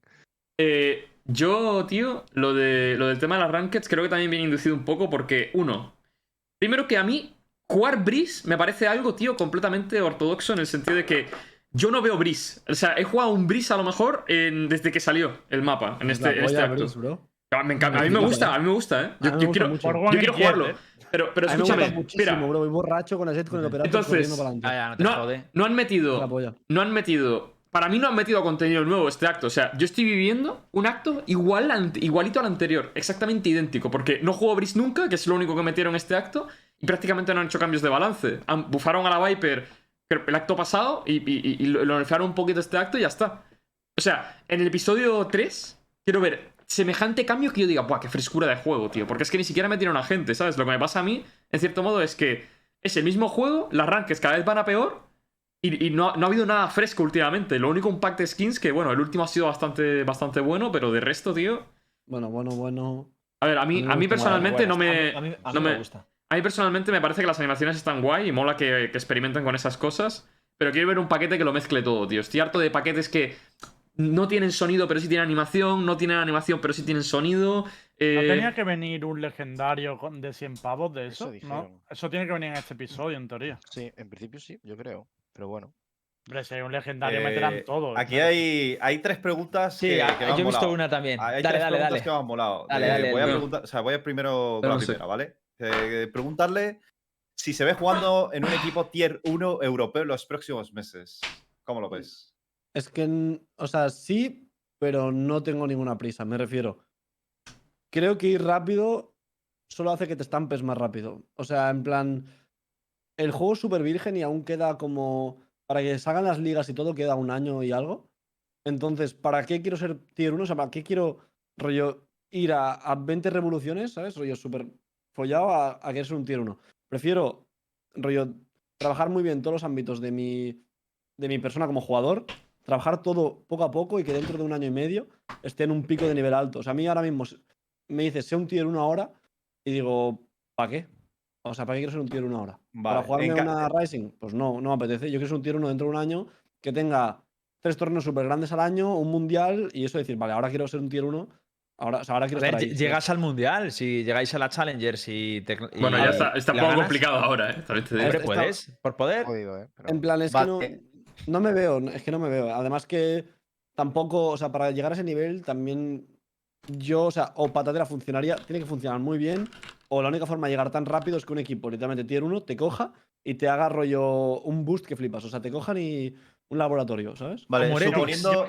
Eh, yo, tío, lo, de, lo del tema de las rankeds creo que también viene inducido un poco porque, uno, primero que a mí, jugar Breeze me parece algo, tío, completamente ortodoxo en el sentido de que yo no veo Breeze. O sea, he jugado un Breeze a lo mejor en- desde que salió el mapa, en Es este, la en este acto. Breeze, bro. Ah, me encanta, a mí me gusta, a mí me gusta, ¿eh. Yo, quiero, yo quiero jugarlo. ¿eh? Pero, pero escúchame, mira, bro. Voy borracho con el set con el operator Entonces- Ah, ya, no te no, han la metido no han metido. Para mí no han metido contenido nuevo este acto. O sea, yo estoy viviendo un acto igual, al- igualito al anterior. Exactamente idéntico. Porque no juego Breeze nunca, que es lo único que metieron en este acto. Y prácticamente no han hecho cambios de balance. Han, bufaron a la Viper el acto pasado y, y- y lo, lo nerfearon un poquito este acto y ya está. O sea, en el episodio 3 quiero ver semejante cambio que yo diga, ¡buah, qué frescura de juego, tío! Porque es que ni siquiera metieron a gente, ¿sabes? Lo que me pasa a mí, en cierto modo, es que es el mismo juego, las ranques cada vez van a peor y, y no, no ha habido nada fresco últimamente. Lo único un pack de skins que, bueno, el último ha sido bastante, bastante bueno, pero de resto, tío. Bueno, bueno, bueno. A ver, a mí, A mí me a mí gusta personalmente no Bueno, me. a mí, a mí- a mí no me me- gusta. A mí personalmente me parece que las animaciones están guay y mola que, que experimenten con esas cosas. Pero quiero ver un paquete que lo mezcle todo, tío. Estoy harto de paquetes que no tienen sonido, pero sí tienen animación. No tienen animación, pero sí tienen sonido. ¿No eh, tenía que venir un legendario con- de 100 pavos de Eso eso? ¿no? Eso tiene que venir en este episodio, en teoría. Sí, en principio sí, yo creo. Pero bueno. Hombre, si hay un legendario, Eh, meterán todo. Aquí hay, hay tres preguntas. Sí, que, ah, que me han yo he visto molado. una también. Hay Dale, tres dale, preguntas dale. que me han molado. Dale, Eh, dale, voy a preguntar, o sea, voy a primero Pero con no la sé. primera, ¿vale? Eh, preguntarle si se ve jugando en un equipo tier 1 europeo en los próximos meses. ¿Cómo lo ves? Es que, o sea, sí, pero no tengo ninguna prisa, me refiero. Creo que ir rápido solo hace que te estampes más rápido. O sea, en plan, el juego es súper virgen y aún queda como, para que salgan las ligas y todo, queda un año y algo. Entonces, ¿para qué quiero ser tier 1? O sea, ¿para qué quiero, rollo, ir a, a 20 revoluciones, ¿sabes? Rollo súper follado a, a querer ser un tier 1. Prefiero, rollo, trabajar muy bien todos los ámbitos de mi, de mi persona como jugador, trabajar todo poco a poco y que dentro de un año y medio esté en un pico de nivel alto. O sea, a mí ahora mismo me dices, sé un tier 1 ahora y digo, ¿para qué? O sea, ¿para qué quiero ser un tier 1 ahora? ¿Para jugarme una Rising? Pues no, no me apetece. Yo quiero ser un tier 1 dentro de un año que tenga tres torneos súper grandes al año, un mundial y eso decir, vale, ahora quiero ser un tier 1. Ahora, o sea, ahora A quiero ver, llegas al mundial, si llegáis a la Challenger, si te. y- Bueno, ya ver, está, está un ¿la poco ganas? complicado ahora, ¿eh? También te digo. Está- puedes, por poder. Jodido, ¿eh? Pero- En plan, es que no, no me veo, es que no me veo. Además que tampoco, o sea, para llegar a ese nivel también yo, o sea, o patatera funcionaría, tiene que funcionar muy bien, o la única forma de llegar tan rápido es que un equipo, literalmente tier 1, te coja y te haga rollo un boost que flipas. O sea, te cojan y un laboratorio, ¿sabes? Vale,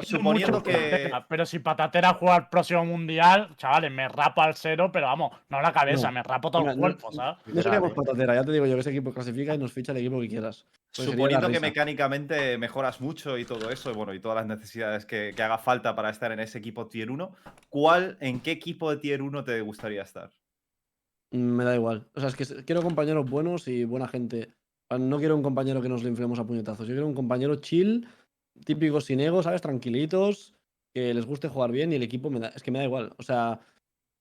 suponiendo, que. Patatera, Pero si Patatera juega el próximo mundial, chavales, me rapo al cero, pero vamos, no la cabeza, No. me rapo todo Mira, el no- cuerpo, ¿sabes? No seríamos ¿eh? patatera, ya te digo yo que ese equipo clasifica y nos ficha el equipo que quieras. Pues Suponiendo que mecánicamente mejoras mucho y todo eso, y bueno, y todas las necesidades que, que haga falta para estar en ese equipo tier 1, ¿cuál, en qué equipo de tier 1 te gustaría estar? Mm, Me da igual. O sea, es que quiero compañeros buenos y buena gente. Ah, No quiero un compañero que nos le inflemos a puñetazos. Yo quiero un compañero chill, típico sin ego, ¿sabes? Tranquilitos, que les guste jugar bien y el equipo me da. Es que me da igual. O sea,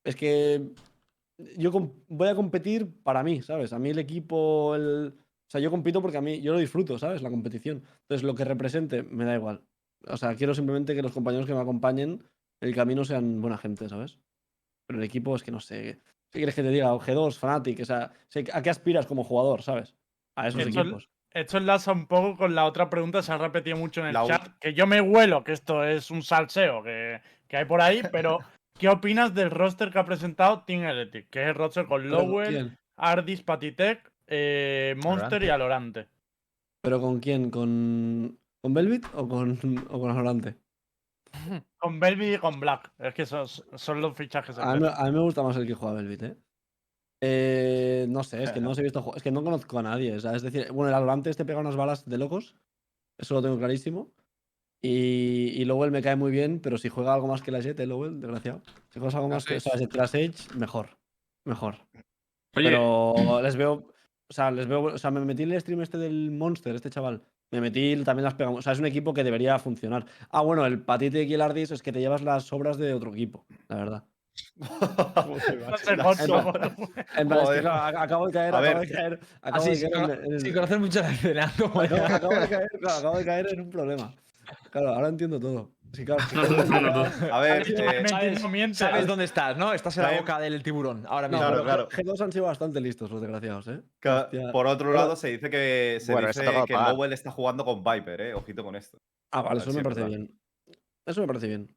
es que yo voy a competir para mí, ¿sabes? A mí el equipo, el. O sea, yo compito porque a mí, yo lo disfruto, ¿sabes? La competición. Entonces, lo que represente, me da igual. O sea, quiero simplemente que los compañeros que me acompañen, el camino sean buena gente, ¿sabes? Pero el equipo es que no sé. ¿Qué quieres que te diga? G2, Fnatic, o sea, ¿a qué aspiras como jugador, sabes? A esos Eso es- equipos. esto enlaza un poco con la otra pregunta, se ha repetido mucho en el La chat, que yo me huelo que esto es un salseo que, que hay por ahí, pero *laughs* ¿qué opinas del roster que ha presentado Team Electric? Que es el roster con ¿Pero con Lowell? Ardis, Patitec, eh, Monster y Alorante. ¿Pero con quién? ¿Con, con Velvet o con, o con Alorante? Con Belby y con Black. Es que son, son los fichajes. A mí, me- a mí me gusta más el que juega Velvet, ¿eh? Eh, no sé, es que no os he *laughs* visto. Es que no conozco a nadie. o sea, es decir, bueno, el Alorante este pega unas balas de locos. Eso lo tengo clarísimo. Y, y Lowell me cae muy bien, pero si juega algo más que la Jet, ¿eh, Lowell, desgraciado. Si juegas algo La más que o sea, te la Sage, mejor. Mejor. Oye, Pero les veo. O sea, les veo. O sea, me metí en el stream este del Monster, este chaval. Me metí, también las pegamos. O sea, es un equipo que debería funcionar. Ah, bueno, el Patite y el Ardis es que te llevas las obras de otro equipo, la verdad. No acabo de caer, A acabo ver. de caer. Acabo Así, de sin, caer en- sin conocer mucho la escena. acabo, *laughs* acabo de caer, claro, acabo de caer en un problema. Claro, ahora entiendo todo. Sí, claro. *laughs* A ver, eh, sabes- no dónde estás, ¿no? Estás en la boca del tiburón ahora No, mismo. Claro, claro. G2 han sido bastante listos los desgraciados, ¿eh? Hostia. por otro lado, se dice que, se Bueno, dice que. Lowell está jugando con Viper, eh. Ojito con esto. Ah, vale, eso me parece verdad. bien. Eso me parece bien.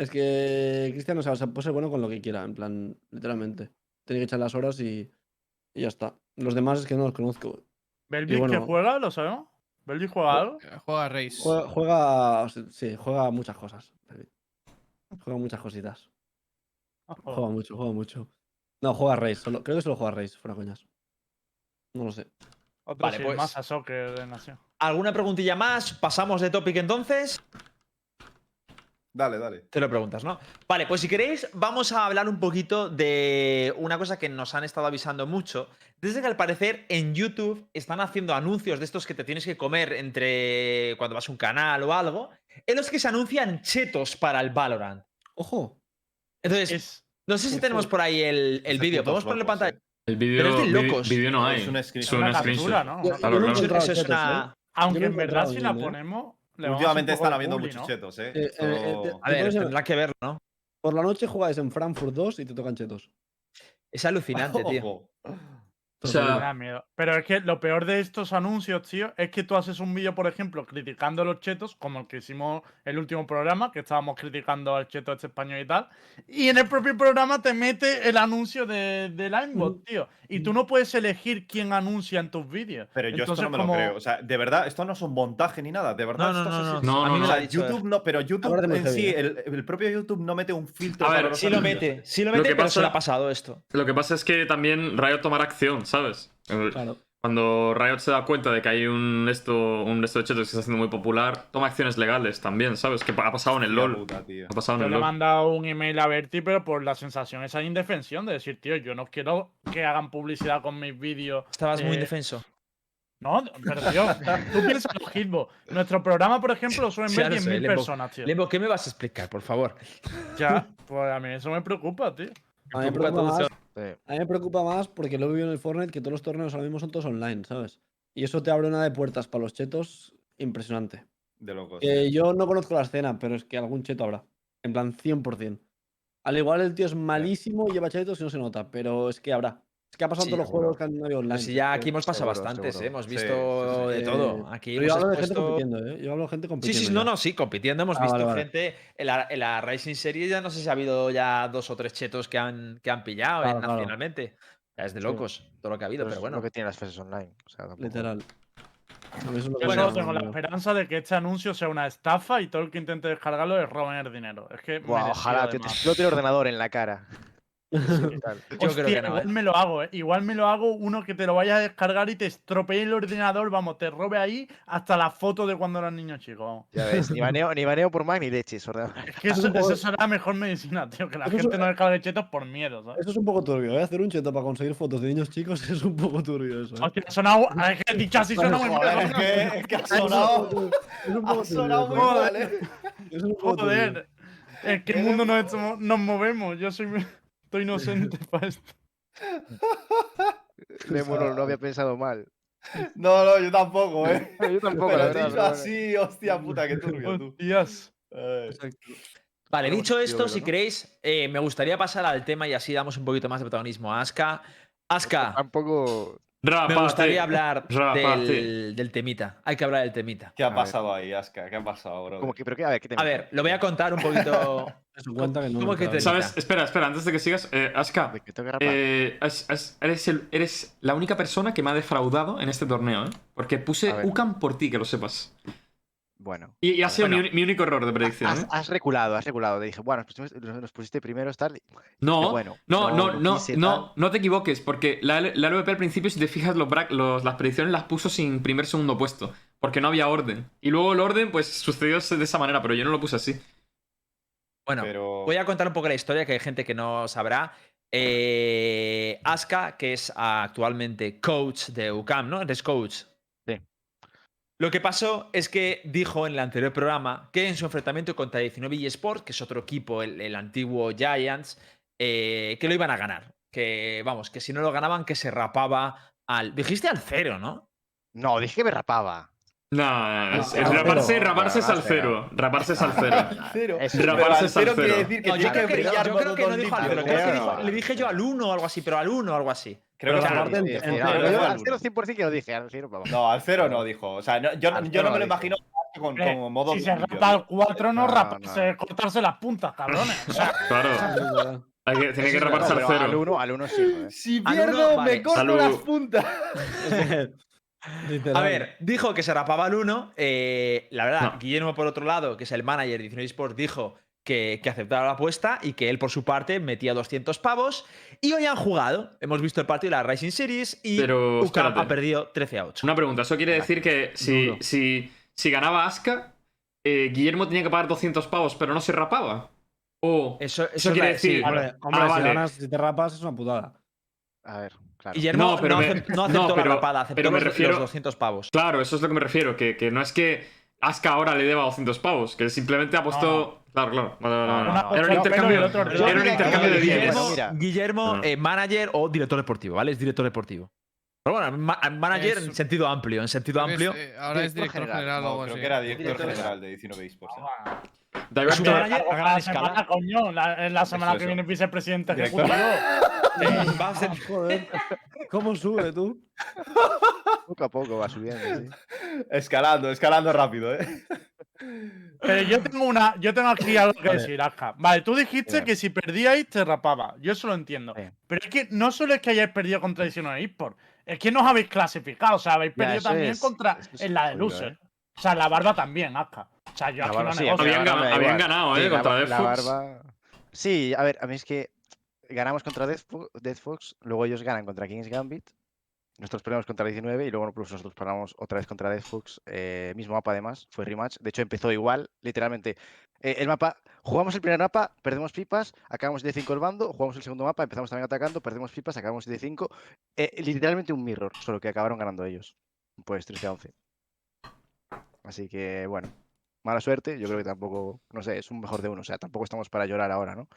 Es que Cristiano, o sea, se puede ser bueno con lo que quiera, en plan, literalmente. Tiene que echar las horas y, y ya está. Los demás es que no los conozco. ¿Belvis bueno. que juega? ¿Lo sabemos? ¿Belvis juega algo? Juega Reis. Juega, juega- sí, juega muchas cosas. Juega muchas cositas. Juega mucho, juega mucho. No, juega Reis. Solo, creo que solo juega Reis, fuera coñas. No lo sé. Otro Vale, sí, pues- más a soccer de Nación. ¿Alguna preguntilla más? ¿Pasamos de topic entonces? Dale, dale. Te lo preguntas, ¿no? Vale, pues si queréis, vamos a hablar un poquito de una cosa que nos han estado avisando mucho. Desde que al parecer en YouTube están haciendo anuncios de estos que te tienes que comer entre cuando vas a un canal o algo, en los que se anuncian chetos para el Valorant. Ojo. Entonces, Es, no sé si ojo. tenemos por ahí el, el vídeo. ¿Podemos ponerlo en pantalla? eh. el pero vídeo es de vi- locos. vídeo no hay. Es un Es una una captura. ¿no? Yo- Una Claro, yo no he claro. encontrado Eso es una- ¿eh? Aunque en verdad si la ¿eh? ponemos. Últimamente están habiendo muchos ¿no? chetos, eh. Eh, eh, Esto- eh, A ver, tendrá que verlo, ¿no? Por la noche jugáis en Frankfurt 2 y te tocan chetos. Es alucinante, *laughs* tío. O Me sea, da miedo. Pero es que lo peor de estos anuncios, tío, es que tú haces un vídeo, por ejemplo, criticando a los chetos, como el que hicimos el último programa, que estábamos criticando al cheto este español y tal. Y en el propio programa te mete el anuncio de, de Linebot, tío. Y tú no puedes elegir quién anuncia en tus vídeos. Pero yo Entonces, esto no me como- lo creo. O sea, de verdad, esto no es un montaje ni nada. De verdad, No, no, esto no, es no. No, a no, lo O sea. YouTube no, pero YouTube en sí, el, el propio YouTube no mete un filtro. A ver, Sí lo mete, sí lo Lo mete, que pero pasa- se le ha pasado esto. lo que pasa es que también Riot tomará acción, ¿sabes? Claro. Cuando Riot se da cuenta de que hay un esto, un esto de chetos que se está haciendo muy popular, toma acciones legales también, ¿sabes? Que ha pasado en el LoL. puta. Ha pasado en Yo el le he mandado un email a Berti, pero por la sensación esa de indefensión, de decir, tío, yo no quiero que hagan publicidad con mis vídeos. Estabas muy eh, indefenso. No, pero tío, tú piensas en Hitbo. Nuestro programa, por ejemplo, lo suelen ver ya lo sé, 10.000 Lembo. personas, tío. Lembo, ¿qué me vas a explicar, por favor? Ya, pues a mí eso me preocupa, tío. A mí me preocupa más, a mí me preocupa más porque lo he vivido en el Fortnite que todos los torneos ahora mismo son todos online, ¿sabes? Y eso te abre una de puertas para los chetos impresionante. De locos. Que yo no conozco la escena, pero es que algún cheto habrá. En plan, 100%. Al igual el tío es malísimo y lleva chetos y no se nota, pero es que habrá. Es que ha pasado Sí, en todos los juegos que han habido online. Si ya es aquí hemos pasado seguro, bastantes, seguro. ¿eh? hemos Sí, visto sí, sí. de Eh, todo. Aquí pero yo hablo de gente compitiendo, ¿eh? Yo hablo de gente Sí, compitiendo. sí, no, ya. no, sí, compitiendo hemos Ah, visto vale, vale. gente en la, en la Racing Series ya no sé si ha habido ya dos o tres chetos que han, que han pillado Claro, eh, claro. nacionalmente. Ya es de Sí. locos todo lo que ha habido, Pero pero es bueno. lo que tiene las fases online. O sea, tampoco- Literal. Es Yo llama, tengo la esperanza de que este anuncio sea una estafa y todo el que intente descargarlo roben el dinero. Es que. Merecido, ojalá, tío, te explote el ordenador en la cara. Brutal. *laughs* Yo creo Hostia, que no, igual ¿eh? me lo hago, ¿eh? Igual me lo hago uno que te lo vaya a descargar y te estropee el ordenador, vamos, te robe ahí hasta la foto de cuando eras niño chico. vamos. Ya ves, ni baneo, ni baneo por Mac ni leches. ordenador. Es que Eso es poco- eso será la mejor medicina, tío, que la Eso es gente un- no descargue chetos por miedo, ¿sabes? Eso es un poco turbio, ¿eh? Hacer un cheto para conseguir fotos de niños chicos *laughs* es un poco turbio eso, ¿eh? Hostia, ha sonado. Es que dicho así suena muy Joder, mal. es que, es que ha *laughs* Es un sonado. poco- es un Ha poco sonado muy turbio, mal, eh. Es un poco turbio. Joder. En qué mundo nos, nos movemos. Yo soy. Estoy inocente para esto. Lemo no, no había pensado mal. No, no, yo tampoco, *laughs* eh. Yo tampoco, Pero la verdad. dicho así, hostia puta, qué turbio tú. Hostias. Ay. Vale, Pero dicho esto, si queréis, eh, me gustaría pasar al tema y así damos un poquito más de protagonismo a Aska. Aska, Tampoco. Me gustaría hablar del, del temita. Hay que hablar del temita. ¿Qué ha pasado ahí, Aska? ¿Qué ha pasado, bro? Como que, pero qué, a ver, ¿qué te A ver, lo voy a contar un poquito. *laughs* Eso cuenta que no. ¿Cómo que te- ¿Sabes? Espera, espera, antes de que sigas. Eh, Aska, eh, es- es- eres, el- eres la única persona que me ha defraudado en este torneo, ¿eh? Porque puse. UCAM por ti, que lo sepas. Bueno. Y, y ha sido mi Bueno. uni- mi, único error de predicción, Has, ¿eh? has reculado, has reculado. Te dije, bueno, nos pusiste primero, tal. No, bueno, no, no, no, quise, no, no te equivoques, porque la, la LVP al principio, si te fijas, los, bra- los- las predicciones las puso sin primer segundo puesto, porque no había orden. Y luego el orden, pues sucedió de esa manera, pero yo no lo puse así. Bueno, Pero... voy a contar un poco la historia, que hay gente que no sabrá. Eh, Aska, que es actualmente coach de UCAM, ¿no? Eres coach. Sí. Lo que pasó es que dijo en el anterior programa que en su enfrentamiento contra 19 eSports, que es otro equipo, el, el antiguo Giants, eh, que lo iban a ganar. Que, vamos, que si no lo ganaban, que se rapaba al. Dijiste al cero, ¿no? No, dije que me rapaba. No, no, no, No, es raparse, cero. raparse es al cero. cero. Raparse es al cero. *laughs* Raparse al es al cero quiere decir que No, yo creo que, brillar yo creo todo que no dijo al cero, creo que Creo dijo- no. le dije yo al 1 o algo así, pero al 1 o algo así. Creo Pero que al- cero, yo al al uno. 0 100% que lo dije, al 0. No, al cero no dijo. O sea, no- yo, no me lo imagino con, con modo si se rapa al 4, no, No, raparse, no. cortarse las puntas, cabrones. O sea, *laughs* Claro. Hay que, tiene que raparse al pero Al cero. 1 al uno sí, *laughs* joder. Si uno, pierdo, me vale. corto Salud. las puntas. A ver, dijo que se rapaba al 1. la verdad, No. Guillermo, por otro lado, que es el manager de 19 Sports, dijo que, que aceptaba la apuesta y que él, por su parte, metía 200 pavos. Y hoy han jugado. Hemos visto el partido de la Rising Series y Pero, ha perdido 13 a 8. Una pregunta, ¿eso quiere decir que si, si, si ganaba Aska, eh, Guillermo tenía que pagar 200 pavos, pero no se rapaba? O Eso, eso, eso es quiere la- sí, decir- Hombre, hombre, Ah, si vale. ganas, si te rapas, es una putada. A ver, claro. Guillermo No, no, pero me- acep- no no, aceptó pero- la rapada, aceptó pero me los, refiero- los 200 pavos. Claro, eso es lo que me refiero, que, que no es que Aska ahora le deba 200 pavos, que simplemente ha puesto... Claro, claro. No, no, no. Era un intercambio, era un intercambio de bienes. Guillermo. Guillermo, No. eh, manager o director deportivo, ¿vale? Es director deportivo. Pero bueno, ma- manager Es- en sentido amplio, en sentido amplio. es, eh, ahora es Director general. general o No, algo creo así. que era director Director general de 19 eSports. ¿eh? ah, Director- Su manager a gran semana, escala. coño. La, en la semana Eso, que eso. viene vicepresidente ejecutivo. *laughs* Va a ser- Joder. ¿Cómo sube tú? Poco a poco va subiendo, sí. Escalando, escalando rápido, ¿eh? Pero yo tengo una, yo tengo aquí algo que decir, Aska. Vale, tú dijiste Bien. que si perdíais te rapaba. Yo eso lo entiendo. Pero es que no solo es que hayáis perdido contra 19 eSports, es que nos habéis clasificado. O sea, habéis perdido también es- contra es en la de loser. ¿eh? O sea, la barba también, Aska. O sea, yo La aquí barba no sí, negocio. Habían habían ganado, Sí, ¿eh? la Contra Death la Fox. barba. Sí, a ver, a mí es que ganamos contra Death Fo- Death Fox, luego ellos ganan contra Kings Gambit, nosotros perdemos contra 19 y luego pues, nosotros perdamos otra vez contra Death Fox, eh, mismo mapa además, fue rematch, de hecho empezó igual, literalmente. Eh, el mapa, jugamos el primer mapa, perdemos pipas, acabamos de 5 el bando, jugamos el segundo mapa, empezamos también atacando, perdemos pipas, acabamos de 5, literalmente un mirror, solo que acabaron ganando ellos, pues 13 a 11. Así que bueno, mala suerte, yo creo que tampoco, no sé, es un mejor de uno, o sea, tampoco estamos para llorar ahora, ¿no?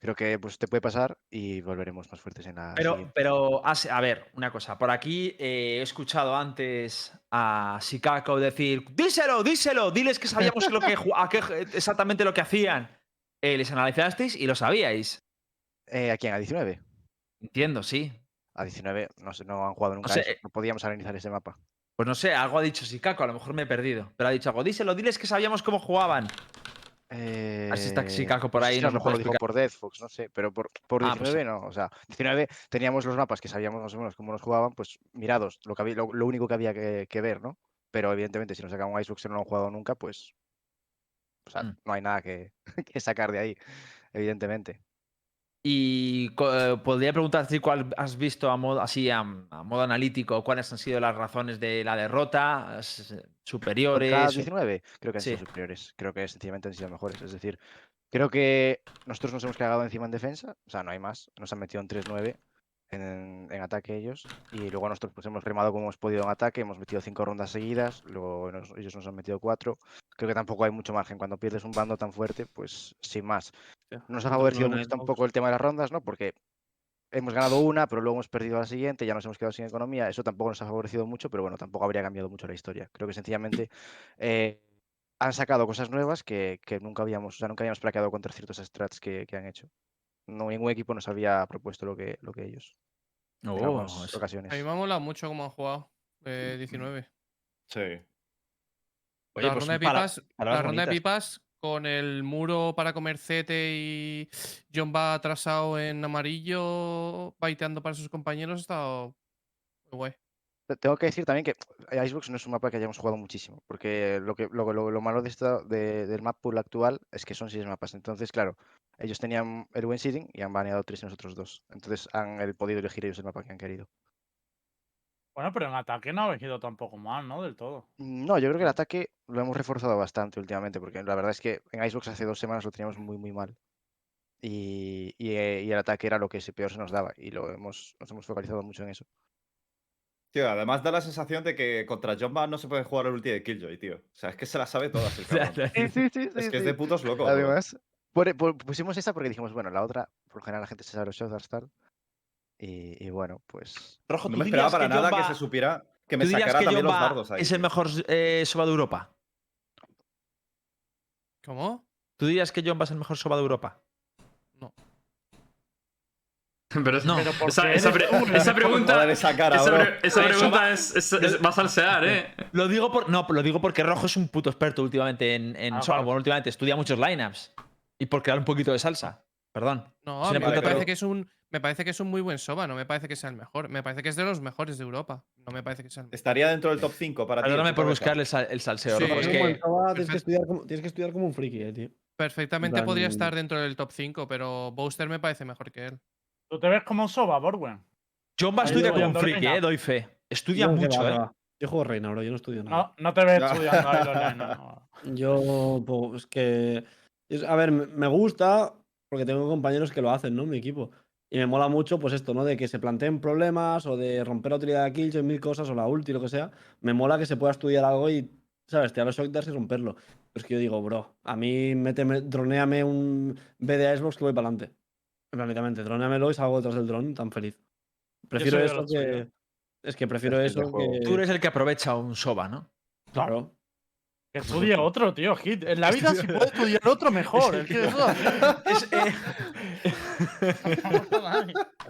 Creo que pues te puede pasar y volveremos más fuertes en la Pero, siguiente. pero a ver, una cosa. Por aquí eh, he escuchado antes a Sikako decir: díselo, díselo, diles que sabíamos lo que, ju- a qué- exactamente lo que hacían. Eh, les analizasteis y lo sabíais. Eh, ¿A quién? ¿A 19? Entiendo, sí. A 19 no, sé, no han jugado nunca a sé, eso, eh, no podíamos analizar ese mapa. Pues no sé, algo ha dicho Sikako, a lo mejor me he perdido. Pero ha dicho algo: díselo, diles que sabíamos cómo jugaban. Eh, si está Chicago por no ahí, a lo dijo por Death Fox, no sé, pero por, por Ah, pues sí. 19 no. O sea, 19 teníamos los mapas que sabíamos más o menos cómo nos jugaban, pues mirados, lo, que había- lo, lo único que había que, que ver, ¿no? Pero evidentemente, si nos sacan un Icebox que no lo han jugado nunca, pues. O sea, Mm. no hay nada que, *laughs* que sacar de ahí, evidentemente. Y eh, podría preguntar si cuál has visto a modo, así a, a modo analítico, cuáles han sido las razones de la derrota, s- Contra superiores. 19, creo que han sido Sí. superiores. Creo que sencillamente han sido mejores. Es decir, creo que nosotros nos hemos cagado encima en defensa. O sea, no hay más. Nos han metido en 3-9 en, en ataque ellos. Y luego nosotros pues, hemos remado como hemos podido en ataque. Hemos metido cinco rondas seguidas. Luego nos- ellos nos han metido cuatro. Creo que tampoco hay mucho margen. Cuando pierdes un bando tan fuerte, pues sin más. Nos ha favorecido no mucho tampoco el tema de las rondas, ¿no? Porque hemos ganado una, pero luego hemos perdido la siguiente, ya nos hemos quedado sin economía. Eso tampoco nos ha favorecido mucho, pero bueno, tampoco habría cambiado mucho la historia. Creo que sencillamente *coughs* eh, han sacado cosas nuevas que, que nunca habíamos, o sea, nunca habíamos plaqueado contra ciertos strats que, que han hecho. No, ningún equipo nos había propuesto lo que, lo que ellos. Oh, digamos, eso. ocasiones. A mí me ha molado mucho cómo han jugado. eh, 19. Sí. Oye, la pues ronda de pipas, la ronda de pipas con el muro para comer CT y John va atrasado en amarillo, baiteando para sus compañeros, ha estado muy guay. Te- Tengo que decir también que Icebox no es un mapa que hayamos jugado muchísimo, porque lo, que, lo, lo- lo malo de esta, de- del map pool actual es que son seis mapas. Entonces, claro, ellos tenían el buen seeding y han baneado tres de nosotros dos. Entonces han eh, podido elegir ellos el mapa que han querido. Bueno, pero en ataque no habéis ido tampoco mal, ¿no? Del todo. No, yo creo que el ataque lo hemos reforzado bastante últimamente, porque la verdad es que en Icebox hace dos semanas lo teníamos muy, muy mal. Y, y, eh, y el ataque era lo que se- peor se nos daba, y lo hemos, nos hemos focalizado mucho en eso. Tío, además da la sensación de que contra Jomba no se puede jugar el ulti de Killjoy, tío. O sea, es que se la sabe todas el *laughs* cabrón. Sí, sí, sí, Es sí, que es de putos locos. Además, por- por- pusimos esa porque dijimos, bueno, la otra, por lo general la gente se sabe los shots tal. Y, y bueno, pues. Rojo, No ¿tú me esperaba para que nada que se supiera que me ¿tú dirías sacara que también los dardos ahí. es el mejor eh, soba de Europa? ¿Cómo? ¿Tú dirías que Jomba es el mejor soba de Europa? No. *laughs* Pero, es- No. Pero ¿por esa, qué esa pre- *laughs* pregunta, esa cara, pre- esa pregunta es, es- es- va a salsear, ¿eh? Lo digo por, no, lo digo porque Rojo es un puto experto últimamente en, en Ah, soba. Bueno, últimamente estudia muchos lineups. Y por crear un poquito de salsa. Perdón. No, me parece que es un me parece que es un muy buen soba, no me parece que sea el mejor, me parece que es de los mejores de Europa, no me parece que sea el mejor. Estaría dentro del top 5 para ti. Perdóname por buscarle el, sal- el salseo. Sí, es que- un Soba tienes, que estudiar como, tienes que estudiar como un friki, eh, tío. Perfectamente podría estar dentro del top 5, pero Booster me parece mejor que él. ¿Tú te ves como Soba, Borwen? Jomba Ahí estudia voy como un friki, eh, doy fe. Estudia No, mucho, va, eh. va. Yo juego reina, bro. Yo no estudio nada. No, no te ves estudiando *laughs* no. Yo, pues, es que. a ver, me- gusta porque tengo compañeros que lo hacen, ¿no? Mi equipo. Y me mola mucho, pues esto, ¿no? De que se planteen problemas o de romper la utilidad de Killjoy, mil cosas, o la ulti, lo que sea. Me mola que se pueda estudiar algo y, ¿sabes? Tirar los shockdars y romperlo. Pero es que yo digo, bro, a mí méteme, droneame un B de Icebox que voy para adelante. Planetamente, droneamelo y salgo detrás del dron tan feliz. Prefiero eso que. Es que prefiero de eso que. Tú eres el que aprovecha un soba, ¿no? Claro. Que estudie otro, tío, Hit. En la vida si puede estudiar otro, mejor. *laughs* Es que eso *laughs* Es, eh,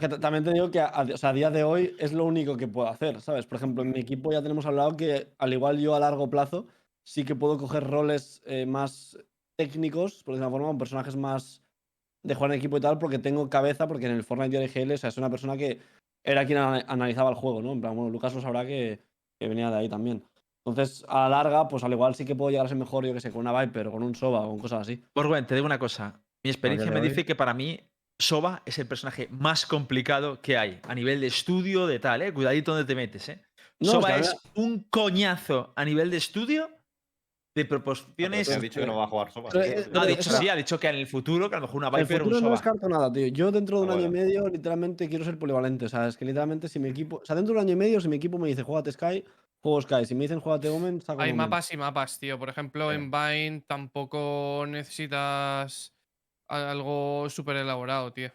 *laughs* también te digo que a, a- o sea, a día de hoy es lo único que puedo hacer, ¿sabes? Por ejemplo, en mi equipo ya tenemos hablado que, al igual yo a largo plazo, sí que puedo coger roles eh, más técnicos, por decirlo de alguna forma, con personajes más de jugar en equipo y tal, porque tengo cabeza, porque en el Fortnite de RGL, o sea, es una persona que era quien ana- analizaba el juego, ¿no? En plan, bueno, Lucas lo sabrá que, que venía de ahí también. Entonces, a la larga, pues al igual sí que puedo llegar a ser mejor, yo que sé, con una Viper o con un Soba o con cosas así. Borguen, te digo una cosa. Mi experiencia me dice que para mí Soba es el personaje más complicado que hay a nivel de estudio, de tal, ¿eh? Cuidadito donde te metes, ¿eh? No, Soba es que es un coñazo a nivel de estudio de proporciones. han dicho que no va a jugar sí, eh, No, ha dicho, sí, ha dicho que en el futuro, que a lo mejor una En el Viper o un futuro no descarto nada, tío. Yo dentro de un Ah, año y medio, literalmente quiero ser polivalente. O sea, es que literalmente si mi equipo. O sea, dentro de un año y medio, si mi equipo me dice juégate Sky, juego Sky. Si me dicen juégate Omen, saco Hay Omen. mapas y mapas, tío. Por ejemplo, en Vine tampoco necesitas algo súper elaborado, tío.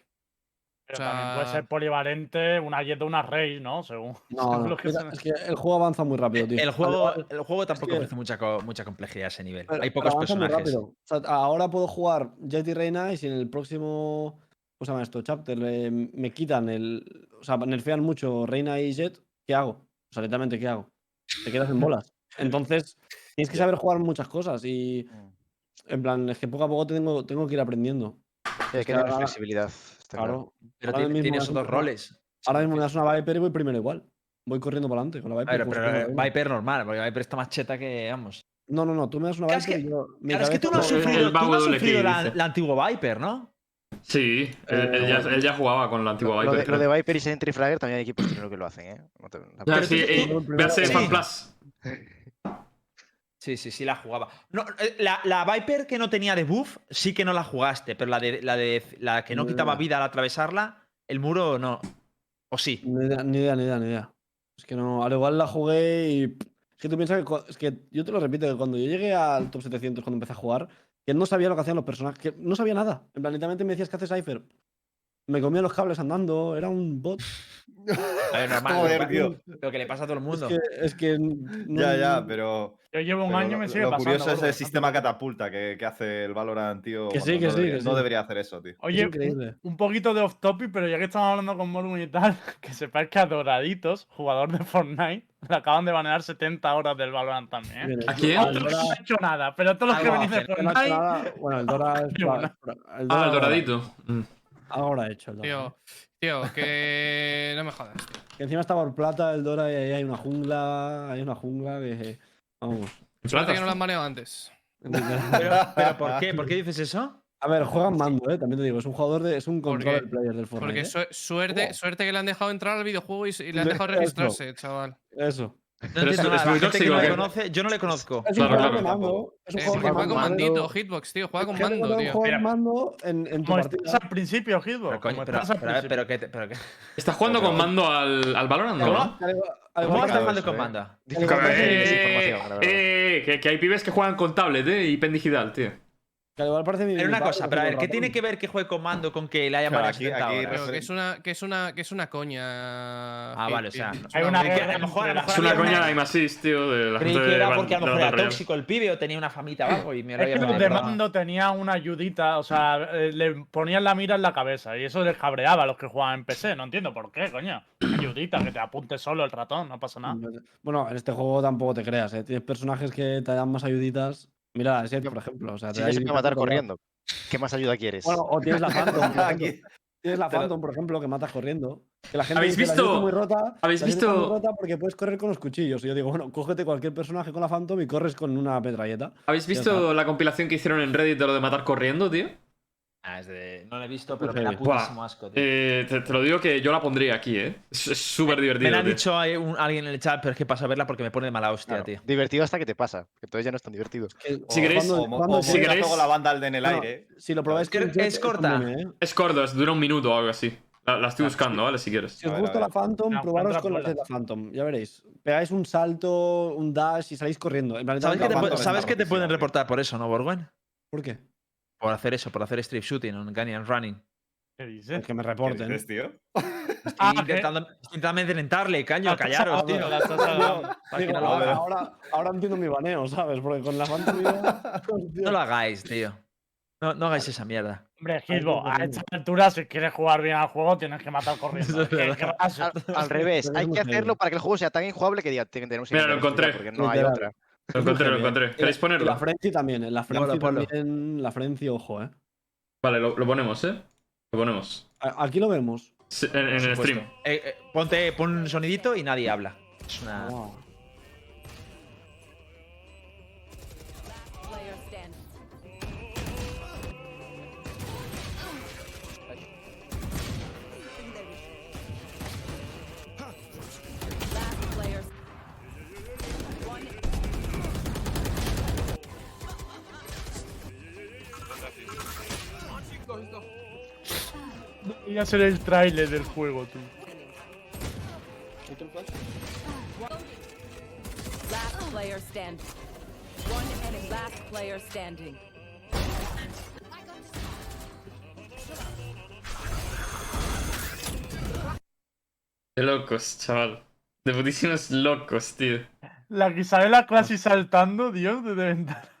Pero O también puede ser polivalente una Jet o una Rey, ¿no? Según, No, *laughs* según no. lo que Es, que el juego avanza muy rápido, tío. El juego, el juego tampoco ofrece mucha, mucha complejidad a ese nivel. pero- Hay pocos personajes. O sea, ahora puedo jugar Jet y Reina y si en el próximo. ¿Cómo se llama esto? Chapter eh, me quitan el. O sea, nerfean mucho Reina y Jet, ¿qué hago? O sea, literalmente, ¿qué hago? Te quedas en bolas. Entonces, tienes que saber jugar muchas cosas y. Mm. En plan, es que poco a poco tengo, tengo que ir aprendiendo. Sí, hay Es que tener flexibilidad. claro. Claro. Pero Ahora tiene- tienes otros roles. Ahora mismo me das una Viper y voy primero igual. Voy corriendo para adelante con la Viper. pero fuera eh, Viper normal, porque Viper está más cheta que, vamos. No, no, no. Tú me das una Claro, es Viper que- y yo. Claro, es que tú no has sufrido, el tú no has sufrido la, la antigua Viper, ¿no? Sí, él, él ya, él ya jugaba con la antigua Lo, Viper. de, lo de Viper y Sentry Fragger también hay equipos primero que lo hacen, ¿eh? No te- Ya, Pero sí, eh, Sí. Fan Plus. Sí, sí, sí, la jugaba. No, eh, la, la Viper que no tenía debuff, sí que no la jugaste, pero la de la, de, la que no quitaba vida al atravesarla, el muro no. O sí. Ni idea, ni idea, ni idea, ni idea. Es que no. Al igual la jugué y. Es que tú piensas que. Es que yo te lo repito, que cuando yo llegué al top 700 cuando empecé a jugar, que no sabía lo que hacían los personajes. Que no sabía nada. En plan, literalmente me decías que haces Cypher. Me comía los cables andando, era un bot. A ver, normal. Joder, lo, que- tío. lo que le pasa a todo el Es mundo. que, es que no- Ya, ya, pero. Yo llevo un año y lo- me sigue Lo pasando. curioso es el sistema catapulta que, que hace el Valorant, tío. Que sí, que no sí, debería- que No sí. debería hacer eso, tío. Oye, un, poquito de off topic, pero ya que estamos hablando con Mormon y tal, *laughs* que sepáis que a Doraditos, jugador de Fortnite, le acaban de banear 70 horas del Valorant también. Bien, ¿A quién? el Otro que Dora- no ha hecho nada, pero todos los que Algo venís de que Fortnite. nada- Bueno, el Dora es. *laughs* Ah, el Dora- doradito. Ahora ha hecho el Dora. Tío, tío, que no me jodas. *laughs* Que encima está por plata el Dora y ahí hay una jungla. Hay una jungla que. Vamos. Suerte que no lo han maneado antes. Pero, *laughs* pero ¿por qué? ¿Por qué dices eso? A ver, juega en mando, eh, también te digo. Es un jugador de. Es un Porque- control player del Fortnite. Porque eh. su- suerte, suerte que le han dejado entrar al videojuego y, le han *laughs* dejado registrarse, chaval. Eso. No Pero es- entiendo es nada. muy La gente que tóxico, no conoce, yo no le conozco. Es un Claro, jugador de claro. mando. Es un jugador porque de juega con mando. mandito, Hitbox, tío, juega con mando, tío. juega Mira. en mando en, en tu Como partida. estás al principio, Hitbo. Pero, coño, como pero, estás al pero, a ver, principio. pero, que, pero que- ¿Estás jugando con mando al, al Valorant, no? ¿Cómo? vas eso, con eh. que- Eh, eh, que, que hay pibes que juegan con tablet, eh, y pen digital, tío. Al igual parece mi- Pero mi una padre cosa, pero a ver, ¿qué tiene que ver que juegue con mando con que le hayan Claro, aquí- 70 aquí? Pero que es una, que es una, que es una coña. Ah, vale, o sea, Hit- no- Hay no, una guerra a lo mejor- a lo entre mejor Es una había coña de aim assist, tío, de la Creí gente que de era porque a lo de mejor era tóxico el pibe o tenía una famita abajo y me lo Es que había los de mando tenía una ayudita, o sea, eh, le ponían la mira en la cabeza y eso les cabreaba a los que jugaban en PC. No entiendo por qué, coño. Ayudita, que te apunte solo el ratón, no pasa nada. Bueno, en este juego tampoco te creas, ¿eh? Tienes personajes que te dan más ayuditas. Mira, ese, por ejemplo. O sea, Si te se puede matar corriendo. ¿Qué más ayuda quieres? Bueno, o tienes la *laughs* Phantom, por ejemplo. Aquí- Tienes la Phantom, por ejemplo, que matas corriendo. Que la gente ¿Habéis dice, "La visto- está muy rota. habéis la está muy visto- rota porque puedes correr con los cuchillos. Y yo digo, bueno, cógete cualquier personaje con la Phantom y corres con una metralleta. ¿Habéis visto la compilación que hicieron en Reddit de lo de matar corriendo, tío? Ah, es de- No lo he visto, pero me da putísimo asco, tío. Eh, te, te lo digo que yo la pondría aquí, ¿eh? Es es súper Me divertido. lo ha dicho un- alguien en el chat, pero es que pasa a verla porque me pone de mala hostia, Claro, tío. Divertido hasta que te pasa. Que entonces ya no es tan divertido. Que- Si queréis- si queréis- todo la banda al de en el Bueno, aire. Si lo probáis con que Jet, es corta. ¿eh? Es corto, es- dura un minuto o algo así. La, la estoy buscando, ¿vale? Si quieres. Si os gusta la. Phantom, No, probaros con la la Phantom. Ya veréis. Pegáis un salto, un dash y salís corriendo. En plan, ¿Sabes, que te, La ¿sabes que te pueden reportar por eso, no, Borgwen? ¿Por qué? Por hacer eso, por hacer strip shooting, un gun and running. ¿Qué dices? Es que me ¿Qué reporten. dices, tío? Estoy Ah, intentando, intentando amedrentarle, caño, La callaros, tío. ahora, haga. ahora, ahora entiendo mi baneo, ¿sabes? Porque con la ya- *laughs* No lo hagáis, tío. No, no hagáis esa mierda. Hombre, está a corriendo. estas alturas, si quieres jugar bien al juego, tienes que matar corriendo. *laughs* Al, al revés, hay que hacerlo para que el juego sea tan injugable que diga, "Tiene- tenemos que Mira, lo encontré. Porque no hay otra. Lo encontré, lo encontré. ¿Queréis ponerlo? La Frenzy también, ¿eh? La Frenzy también. La Frenzy, ojo, ¿eh? Vale, lo, lo ponemos, ¿eh? Lo ponemos. Aquí lo vemos. Sí, En, en el stream. Eh, eh, ponte, pon un sonidito y nadie habla. Es una. Wow. Voy a hacer el tráiler del juego, tú. last player standing. One enemy. Last player standing. De locos, chaval. De putísimos locos, tío. La que sale la clase saltando, Dios, desde ventana.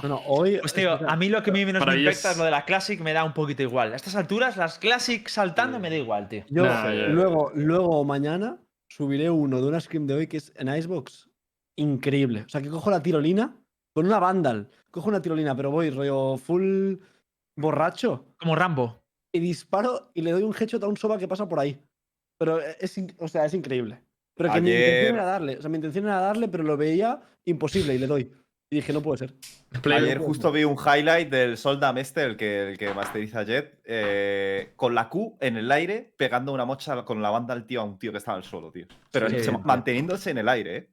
Bueno, hoy. Pues tío, a mí lo que a mí menos me infecta es lo de la Classic, me da un poquito igual. A estas alturas, las Classic saltando me da igual, tío. Yo Nah, luego, luego mañana subiré uno de una scream de hoy que es en Icebox. Increíble. O sea, que cojo la tirolina con una Vandal. Cojo una tirolina, pero voy rollo full borracho. Como Rambo. Y disparo y le doy un headshot a un soba que pasa por ahí. Pero es, o sea, es increíble. Pero que mi intención era darle. O sea, mi intención era darle, pero lo veía imposible y le doy. Y dije, no puede ser. Play- Ayer justo vi un highlight del Soldam este, el que, el que masteriza Jet, eh, con la Q en el aire, pegando una mocha con la banda al tío a un tío que estaba al suelo, tío. Pero Sí, se- sí. manteniéndose en el aire, ¿eh?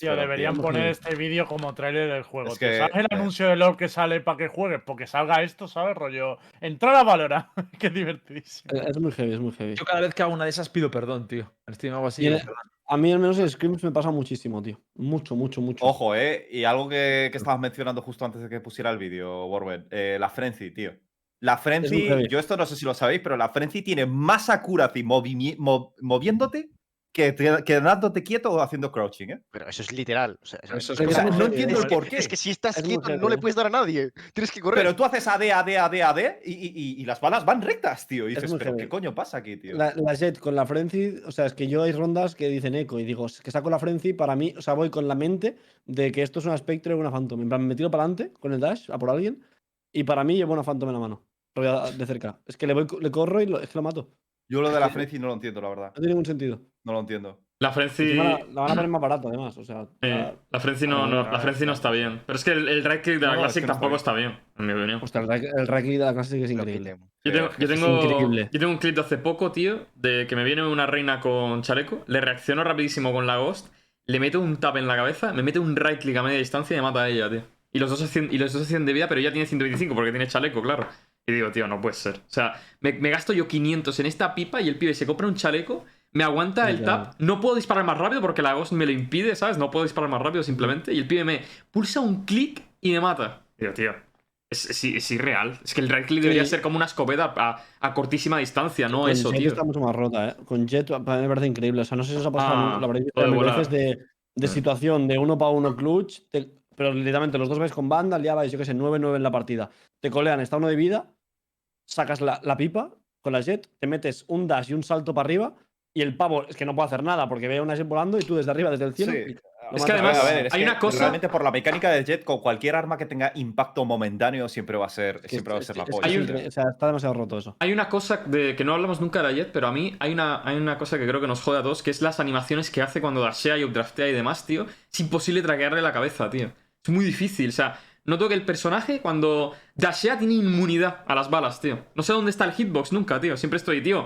Tío, pero, deberían tío, poner tío. este vídeo como tráiler del juego. Es que- ¿Sabes el eh. anuncio de LOL que sale para que juegues? Porque salga esto, ¿sabes? Rollo. Entrar a Valora. *laughs* Qué divertidísimo. Es muy heavy, es muy heavy. Yo cada vez que hago una de esas pido perdón, tío. En stream hago así. Y en. A mí al menos en Screams me pasa muchísimo, tío. Mucho, mucho, mucho. Ojo, ¿eh? Y algo que, que estabas mencionando justo antes de que pusiera el vídeo, Borben. eh, la Frenzy, tío. la Frenzy, yo esto no sé si lo sabéis, pero la Frenzy tiene más accuracy movimi- mo- moviéndote que te- quedándote quieto o haciendo crouching, ¿eh? Pero eso es literal. O sea, eso- Eso es O sea, muy no entiendo el que- por qué. Es que si estás Es quieto no le puedes dar a nadie. Tienes que correr. Pero tú haces AD, AD, AD, AD y, y- y- y las balas van rectas, tío. Y Es dices, pero heavy. ¿qué coño pasa aquí, tío? La, la Jet con la Frenzy, o sea, es que yo hay rondas que dicen eco y digo, es que saco la Frenzy para mí, o sea, voy con la mente de que esto es una Spectre o una Phantom. En plan, me tiro para adelante con el dash a por alguien y para mí llevo una Phantom en la mano, de cerca. Es que le, voy, le corro y lo, es que lo mato. Yo lo de la Frenzy no lo entiendo, la verdad. No tiene ningún sentido. No lo entiendo. La Frenzy. La, la van a poner más barata, además. O sea, eh, la- Frenzy no, no, la Frenzy no está bien. Pero es que el, el right click de la No, no, es Classic que no está tampoco bien. está bien, en mi opinión. hostia, el, right- el right click de la que es increíble. Yo tengo, yo, es tengo, increíble. yo tengo un clip de hace poco, tío, de que me viene una reina con chaleco, le reacciono rapidísimo con la Ghost, le meto un tap en la cabeza, me mete un right click a media distancia y me mata a ella, tío. Y los dos hacen, y los dos hacen de vida, pero ella tiene 125 porque tiene chaleco, claro. Y digo, tío, no puede ser. O sea, me, me gasto yo 500 en esta pipa y el pibe se compra un chaleco, me aguanta el Ya. tap, no puedo disparar más rápido porque la Ghost me lo impide, ¿sabes? No puedo disparar más rápido simplemente. Y el pibe me pulsa un clic y me mata. Digo, tío, es, es, es irreal. Es que el right click debería Sí. ser como una escopeta a, a cortísima distancia, no Con eso, Jet tío. está mucho más rota, ¿eh? Con Jet para mí me parece increíble. O sea, no sé si os ha pasado, Ah, lo habréis visto puede mil volar. veces de, de situación de uno para uno clutch, te- pero literalmente los dos vais con banda, liabais, yo qué sé, 9-9 en la partida. Te colean, está uno de vida, sacas la, la pipa con la Jet, te metes un dash y un salto para arriba, y el pavo es que no puede hacer nada porque ve a una Jet volando y tú desde arriba, desde el cielo. Sí. y- Es que además A ver, es hay que una cosa- Realmente por la mecánica del jet, con cualquier arma que tenga impacto momentáneo, siempre va a ser, Es siempre va a es- ser la es- polla. un- o sea, está demasiado roto eso. Hay una cosa de que no hablamos nunca de la Jet, pero a mí hay una, hay una cosa que creo que nos jode a todos, que es las animaciones que hace cuando dashea y updraftea y demás, tío. Es imposible traquearle la cabeza, tío. Es muy difícil, o sea, noto que el personaje cuando dashea tiene inmunidad a las balas, tío. No sé dónde está el hitbox nunca, tío. Siempre estoy, tío.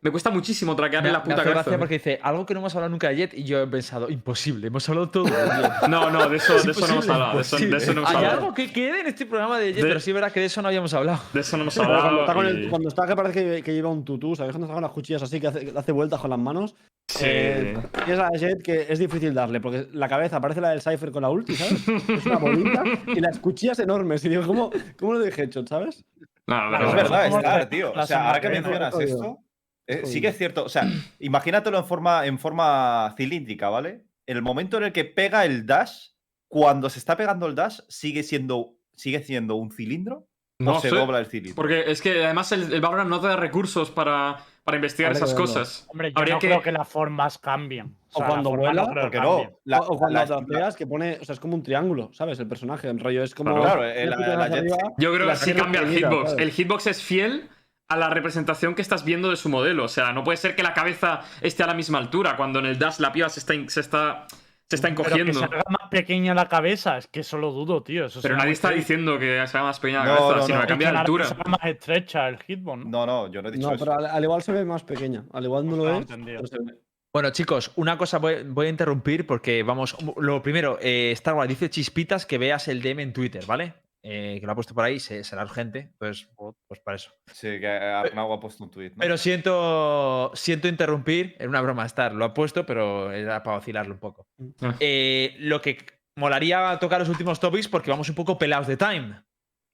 Me cuesta muchísimo traquearle la puta cabeza. gracia porque dice algo que no hemos hablado nunca de Jet y yo he pensado, imposible, hemos hablado todo. de Jet. *laughs* No, no, de eso, de eso no hemos hablado. De eso, de eso no hemos Hay hablado. algo que quede en este programa de Jet, De- pero sí es verdad que de eso no habíamos hablado. De eso no hemos Pero cuando hablado. está, con el- y- cuando está que parece que, que lleva un tutú, ¿sabes? Cuando está con las cuchillas así, que hace, hace vueltas con las manos. Sí. Eh, tienes a Jet que es difícil darle, porque la cabeza parece la del Cypher con la ulti, ¿sabes? Es una bolita y las cuchillas enormes. Y digo, ¿cómo, cómo lo de headshot, sabes? No, pero- Es verdad, ¿Cómo está, le- tío. O sea, ahora que mencionas esto, eh, sí que es cierto. O sea, *clears throat* imagínatelo en forma, en forma cilíndrica, ¿vale? En el momento en el que pega el dash, cuando se está pegando el dash, sigue siendo, sigue siendo un cilindro No o se sé. dobla el cilindro. Porque es que además el, el Valorant no te da recursos para, para investigar esas cosas. Hombre, yo Habría no que- creo que las formas cambien. O sea, la cuando vuela, que Porque no. la- o, o cuando la- que pone. O sea, es como un triángulo, ¿sabes? El personaje. El rollo es como. Claro. Eh, la- Jet- arriba Yo creo que sí cambia el hitbox. ¿sabes? El hitbox es fiel a la representación que estás viendo de su modelo. O sea, no puede ser que la cabeza esté a la misma altura cuando en el dash la piba se está, se está, se está Pero que encogiendo. se Pero, haga más pequeña la cabeza, es que eso lo dudo, tío. Eso sería nadie está diciendo que se haga más pequeña la No, cabeza, no, sino no. que cambia de altura. se haga más estrecha el hitbox, ¿no? No, no, yo no he dicho No, eso. pero al, al igual se ve más pequeña. Al igual no Pues lo no, es. entendido. pero se ve. Bueno, chicos, una cosa voy, voy a interrumpir porque vamos. Lo primero, eh, Star Wars dice Chispitas que veas el DM en Twitter, ¿vale? Eh, que lo ha puesto por ahí, se- será urgente. Entonces, pues para eso. Sí, que Arnau ha puesto un tweet. ¿no? Pero siento, siento interrumpir. Era una broma, Star. Lo ha puesto, pero era para vacilarlo un poco. Ah. Eh, lo que molaría tocar los últimos topics porque vamos un poco pelados de time.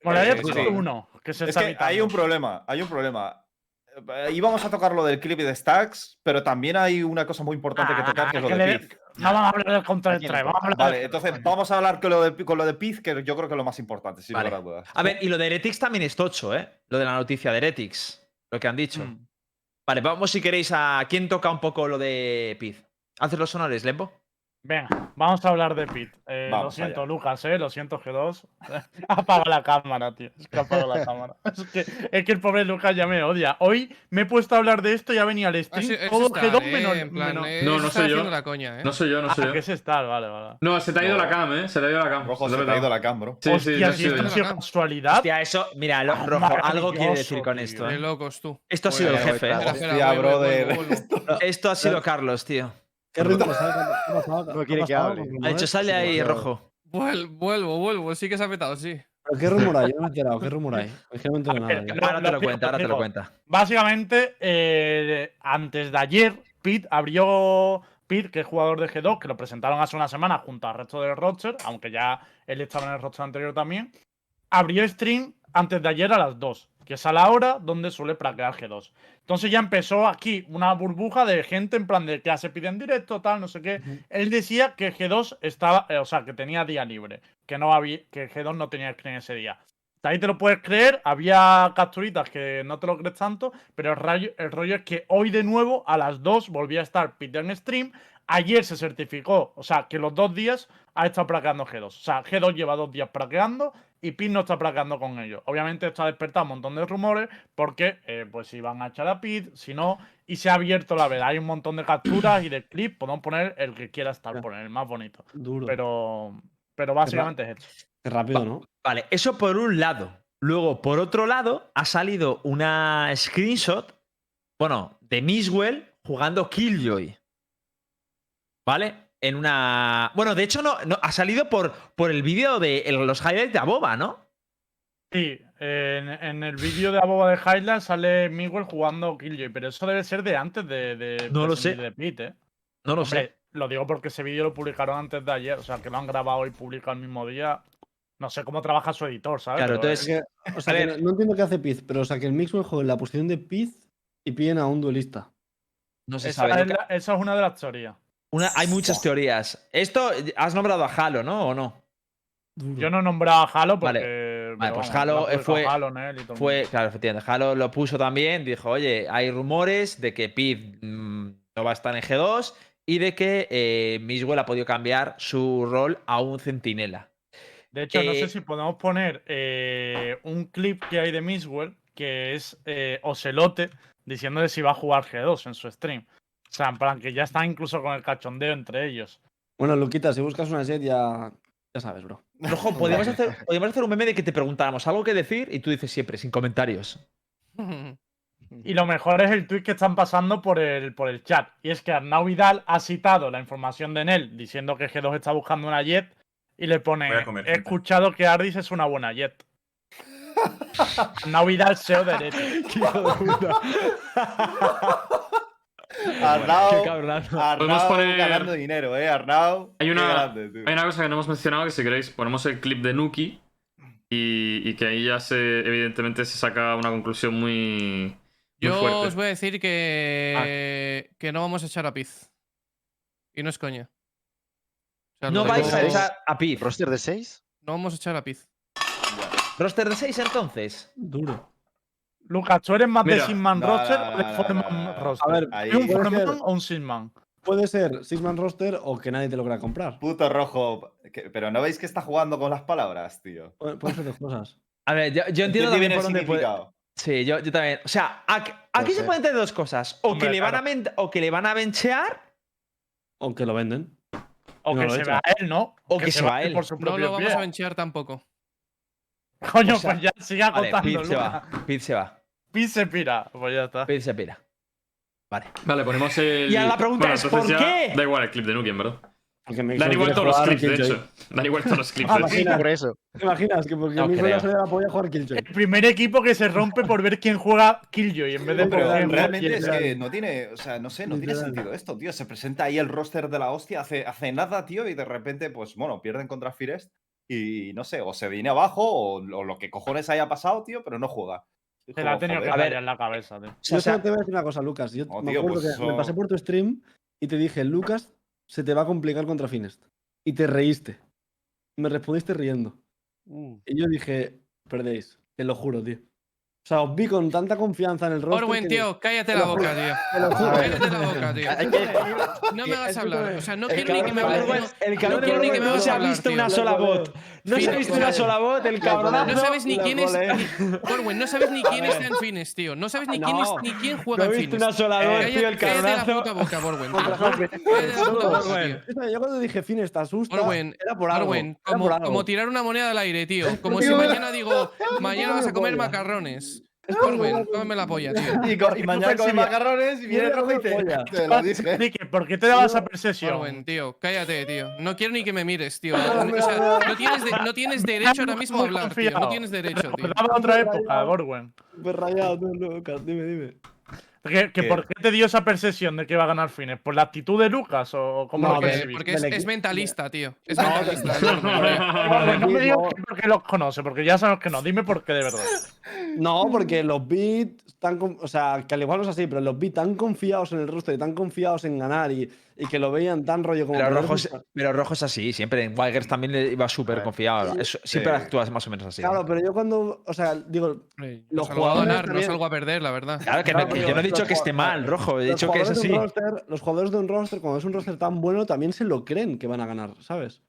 Molaría Eh, tocar sí. uno, que se Es está que hay un problema, hay un problema. Eh, Íbamos a tocar lo del clip de Stacks, pero también hay una cosa muy importante que Ah, tocar, que es lo que de le- Piz. No vamos a hablar del Aquí no vamos a hablar Vale, del- entonces vamos a hablar con lo de, con lo de Piz, que yo creo que es lo más importante, sin Vale. lugar a dudas. A ver, y lo de Heretics también es tocho, ¿eh? Lo de la noticia de Heretics. Lo que han dicho. Mm. Vale, vamos si queréis a. ¿Quién toca un poco lo de Piz? ¿Haces los sonores, Lembo? Venga, vamos a hablar de Pit. Eh, lo siento, allá. Lucas, eh, lo siento, G2. *laughs* Apaga la cámara, tío. Es que apaga la *laughs* cámara. Es que, es que el pobre Lucas ya me odia. Hoy me he puesto a hablar de esto y ha venido al Ah, stream. sí, todo Star, G2 eh, menos. en plan, menos- eh, No, no está soy yo. haciendo la coña, ¿eh? No soy yo, no soy Ah, yo. que es Star, vale, vale. No, se te ha ido No. la cam, ¿eh? Se te ha ido la cam. Rojo, se te ha ido la cam, bro. Sí, sí, Hostia, no si esto ha sido casualidad. Hostia, eso. Mira, lo- Ah, rojo, algo quiere decir con esto, Qué locos tú. Esto ha sido el Pues, jefe, espera, Hostia, brother. Esto ha sido Carlos, tío. ¿Qué pasado? No ¿Qué ha quiere que hable. Ha dicho, sale ahí, rojo. Vuel- Vuelvo, vuelvo. Sí que se ha petado, sí. ¿Pero qué rumor hay? Yo no me he enterado. ¿Qué rumor hay? Es que no me entero A nada. ver, ya. Lo- Ahora te lo cuenta, ahora te lo cuenta. Básicamente, eh, antes de ayer, Pete abrió. Pete, que es jugador de G2, que lo presentaron hace una semana junto al resto del roster, aunque ya él estaba en el roster anterior también. abrió stream antes de ayer a las 2, que es a la hora donde suele praquear G2. Entonces ya empezó aquí una burbuja de gente en plan de que se pide en directo, tal, no sé qué. Él decía que G2 estaba, eh, o sea, que tenía día libre, que no había, que G2 no tenía screen ese día. Ahí te lo puedes creer, había capturitas que no te lo crees tanto, pero el, rayo- el rollo es que hoy de nuevo a las 2 volvía a estar Peter en stream. Ayer se certificó, o sea, que los dos días ha estado praqueando G2. O sea, G2 lleva dos días praqueando y Pit no está praqueando con ellos. Obviamente esto ha despertado un montón de rumores porque, eh, pues, si van a echar a Pit, si no, y se ha abierto la veda. Hay un montón de capturas y de clips, podemos poner el que quiera estar, poner el más bonito. Duro. Pero, pero básicamente es esto. Qué rápido, ¿no? Vale, eso por un lado. Luego, por otro lado, ha salido una screenshot, bueno, de Miswell jugando Killjoy. ¿Vale? En una. Bueno, de hecho, no, no ha salido por, por el vídeo de el- los highlights de Aboba, ¿no? Sí, en, en el vídeo de Aboba de Highland sale Miguel jugando Killjoy, pero eso debe ser de antes de, de No lo sé. de Pit, ¿eh? No lo Hombre, sé. lo digo porque ese vídeo lo publicaron antes de ayer, o sea, que lo han grabado y publicado el mismo día. No sé cómo trabaja su editor, ¿sabes? Claro, Pero, entonces- eh, Es que, o sea, A que ver. no, no entiendo qué hace Piz, pero o sea, que el Mixwell juegue en la posición de Piz y pillen a un duelista. No se esa, sabe. es la- esa es una de las teorías. Una- hay muchas teorías. Esto, has nombrado a Halo, ¿no? ¿O no? Yo no he nombrado a Halo porque. Vale. pues vamos, Halo, eh, fue- Halo Fue, claro, efectivamente. Halo lo puso también. Dijo, oye, hay rumores de que Piz mm, no va a estar en G2 y de que eh, Miswell ha podido cambiar su rol a un centinela. De hecho, no Eh, sé si podemos poner eh, un clip que hay de Miswell, que es eh, Ocelote, diciendo de si va a jugar G2 en su stream. O sea, en plan que ya está incluso con el cachondeo entre ellos. Bueno, Luquita, si buscas una jet ya, ya sabes, bro. Ojo, podríamos hacer, podríamos hacer un meme de que te preguntáramos algo que decir y tú dices siempre, sin comentarios. Y lo mejor es el tweet que están pasando por el, por el chat. Y es que Arnau Vidal ha citado la información de Nel diciendo que G2 está buscando una jet y le pone: comer, He gente". escuchado que Ardis es una buena jet. *laughs* Arnau Vidal, SEO *laughs* de Leti. *laughs* Arnau, Qué Arnau poner- ganando dinero, eh, Arnau. Hay una, grande, tío. hay una cosa que no hemos mencionado que si queréis ponemos el clip de Nuki y, y que ahí ya se evidentemente se saca una conclusión muy, muy Yo fuerte. os voy a decir que, que no vamos a echar a Piz. Y no es coña. O sea, No vais a echar a Piz. ¿Roster de 6? No vamos a echar a Piz. ¿Roster de 6 entonces? Duro. Lucas, ¿tú eres más de. Six-Man No, roster no, o de no. roster? A ver, Ahí. ¿Y un ser- o un Six-Man? Puede ser Six-Man roster o que nadie te logra comprar. Puto rojo. que- pero no veis que está jugando con las palabras, tío. Puede, ser dos cosas. A ver, yo, yo entiendo ¿Entiende también por dónde puede. Sí, yo, yo también. O sea, aquí, aquí se sé. pueden entender dos cosas. O, Hombre, que le van a claro. o que le van a benchear O que lo venden. O No que se echa. va a él, ¿no? O que se va él. por su No lo vamos pie. a benchear tampoco. Coño, O sea, pues ya siga Vale, contando, Piz se va. Piz se va. Se pira. Pues ya está. Piz se pira. Vale. Vale, ponemos el. Y ahora la pregunta es, ¿por ya qué? Da igual el clip de Nuki, en verdad. Dan igual todos los clips, de hecho. Dan igual todos los *laughs* clips, Ah, imagina. Por eso. ¿Te imaginas que porque No mi creo. la salida podía jugar Killjoy? El primer equipo que se rompe por ver quién juega Killjoy en vez de Pero realmente es que no tiene, o sea, no sé, no tiene sentido esto, tío. Se presenta ahí el roster de la hostia hace, hace nada, tío, y de repente, pues bueno, pierden contra Firest y no sé, o se viene abajo o, o lo que cojones haya pasado, tío, pero no juega. Se la ha tenido que ver. en la cabeza, tío. Yo o sea, te voy a decir una cosa, Lucas. Yo No, me tío, acuerdo pues que me pasé por tu stream y te dije, Lucas, se te va a complicar contra Finest. Y te reíste. Me respondiste riendo. Y yo dije, perdéis. Te lo juro, tío. O sea, os vi con tanta confianza en el roster. Orwen, que- tío, cállate te la boca, tío. Te lo juro. Cállate la boca, tío. No me hagas hablar. O sea, no quiero ni que me cabrón hables. Orwen- no- el no cabrón ni que me no se ha visto una sola bot. No se ha Fines, visto una sola bot, el cabronazo. No sabes ni quién es. Orwen, no sabes ni quién está en Fines, tío. No sabes ni quién, es, No. ni quién No juega he en visto Fines. una sola bot, Cállate- tío, el Jorge. Cállate la puta boca. Escucha, Yo cuando dije Finest, asusta. Orwen, era por algo. Orwen, como tirar una moneda al aire, tío. Como si mañana digo, mañana vas a comer macarrones. Orwen, cómeme la polla, tío. Y, co- y *laughs* mañana come macarrones y viene rojo y te, polla. te lo *laughs* dije. ¿por qué te dabas esa percepción? Orwen, tío, cállate, tío. No quiero ni que me mires, tío. *laughs* O sea, no tienes, de- no tienes derecho ahora mismo a hablar, tío. No tienes derecho, tío. Recordaba otra época, Gorwen. Súper rayado, tú, Lucas. Dime, dime. ¿Que, que ¿Qué? ¿Por qué te dio esa percepción de que va a ganar Fines? ¿Por la actitud de Lucas o cómo No, lo percibís? Porque es, mentalista, tío. Es No, mentalista. Vale, no me digas porque los conoce, porque ya sabemos que no. Dime por qué de verdad. No, porque los beat con- O sea, que al igual no es así, pero los beat tan confiados en el roster y tan confiados en ganar y, y que lo veían tan rollo como. Pero rojo, es, pero rojo es así, siempre. En Wilders también le iba súper confiado. Es- siempre Sí. actúas más o menos así. Claro, pero yo cuando. O sea, digo. Hombre, Los salgo a jugadores ganar, no salgo a perder, la verdad. Claro, que, no- Claro, que pero yo no he dicho que esté mal, rojo. He dicho que es jugadores así. roster- los jugadores de un roster, cuando es un roster tan bueno, también se lo creen que van a ganar, ¿sabes?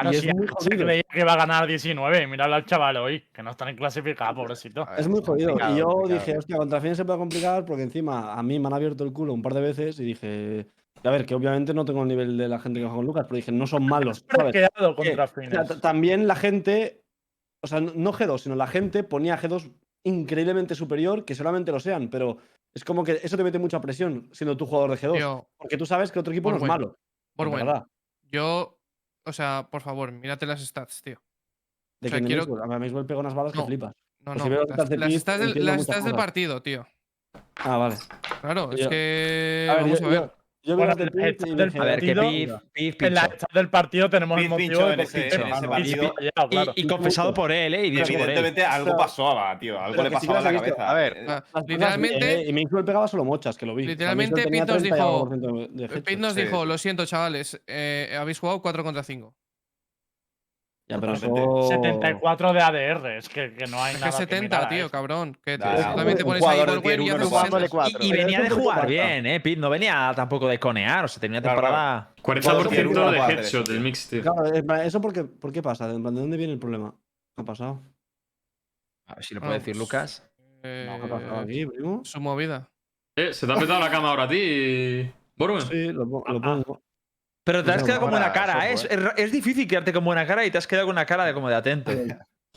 Claro, Y es si muy jodido. que va a ganar 19, miradlo al chaval hoy, que no está ni clasificado, pobrecito. Ver, Es muy jodido. Y yo complicado. dije, hostia, contra Fines se puede complicar porque encima a mí me han abierto el culo un par de veces y dije, a ver, que obviamente no tengo el nivel de la gente que juega con Lucas, pero dije, no son malos. ¿sabes? quedado Que, contra o sea, Fines. t- también la gente, o sea, no- no G2, sino la gente ponía a G2 increíblemente superior, que solamente lo sean, pero es como que eso te mete mucha presión siendo tú jugador de G2, Tío, porque tú sabes que otro equipo no es malo. en Borwen, verdad. yo. O sea, por favor, mírate las stats, tío. De o sea, que quiero- a Maxwell pega unas balas No. que flipas. No, Pues no. si las Las, stats del, las stats del partido, tío. Ah, vale. Claro, es Yo- que. A ver, vamos yo, a ver. yo- yo veo Bueno, el del dije, A ver, que partido- Piz, Piz En la chat del partido tenemos el motivo en ese- en ese Ah, partido. Y, claro. y confesado por él, ¿eh? Y dicho por él. evidentemente algo pasaba, tío. Algo pero le que sí pasaba en la visto. cabeza. A ver, Eh, cosas Literalmente- ¿eh? Y Maxwell pegaba solo mochas, que lo vi. Literalmente, Piz nos 30 y algo dijo-. Pete nos dijo: Lo siento, chavales, eh, habéis jugado 4 contra 5. Ya, pero eso... 74 de ADR, es que, que no hay Es nada que que 70, mirar a tío, cabrón. Que Nah, también te un pones ahí tier y uno haces no jugándole 60. cuatro. Y, y Pero venía de jugar bien, ¿eh? Pete no venía tampoco de conear. O sea, tenía Claro, temporada. 40% tier uno no de headshot del mix, tío. Claro, ¿eso por qué, por qué pasa? ¿De dónde viene el problema? ¿Qué ha pasado? A ver si lo puede decir pues, Lucas. eh, ¿Qué ha pasado aquí, primo? su movida. Eh, se te ha petado la cama ahora a ti, Borwen. Sí, lo, Ah, lo pongo. Pero te has Eso quedado con buena cara, ¿eh? eso, Es, es- difícil quedarte con buena cara y te has quedado con una cara de como de atento.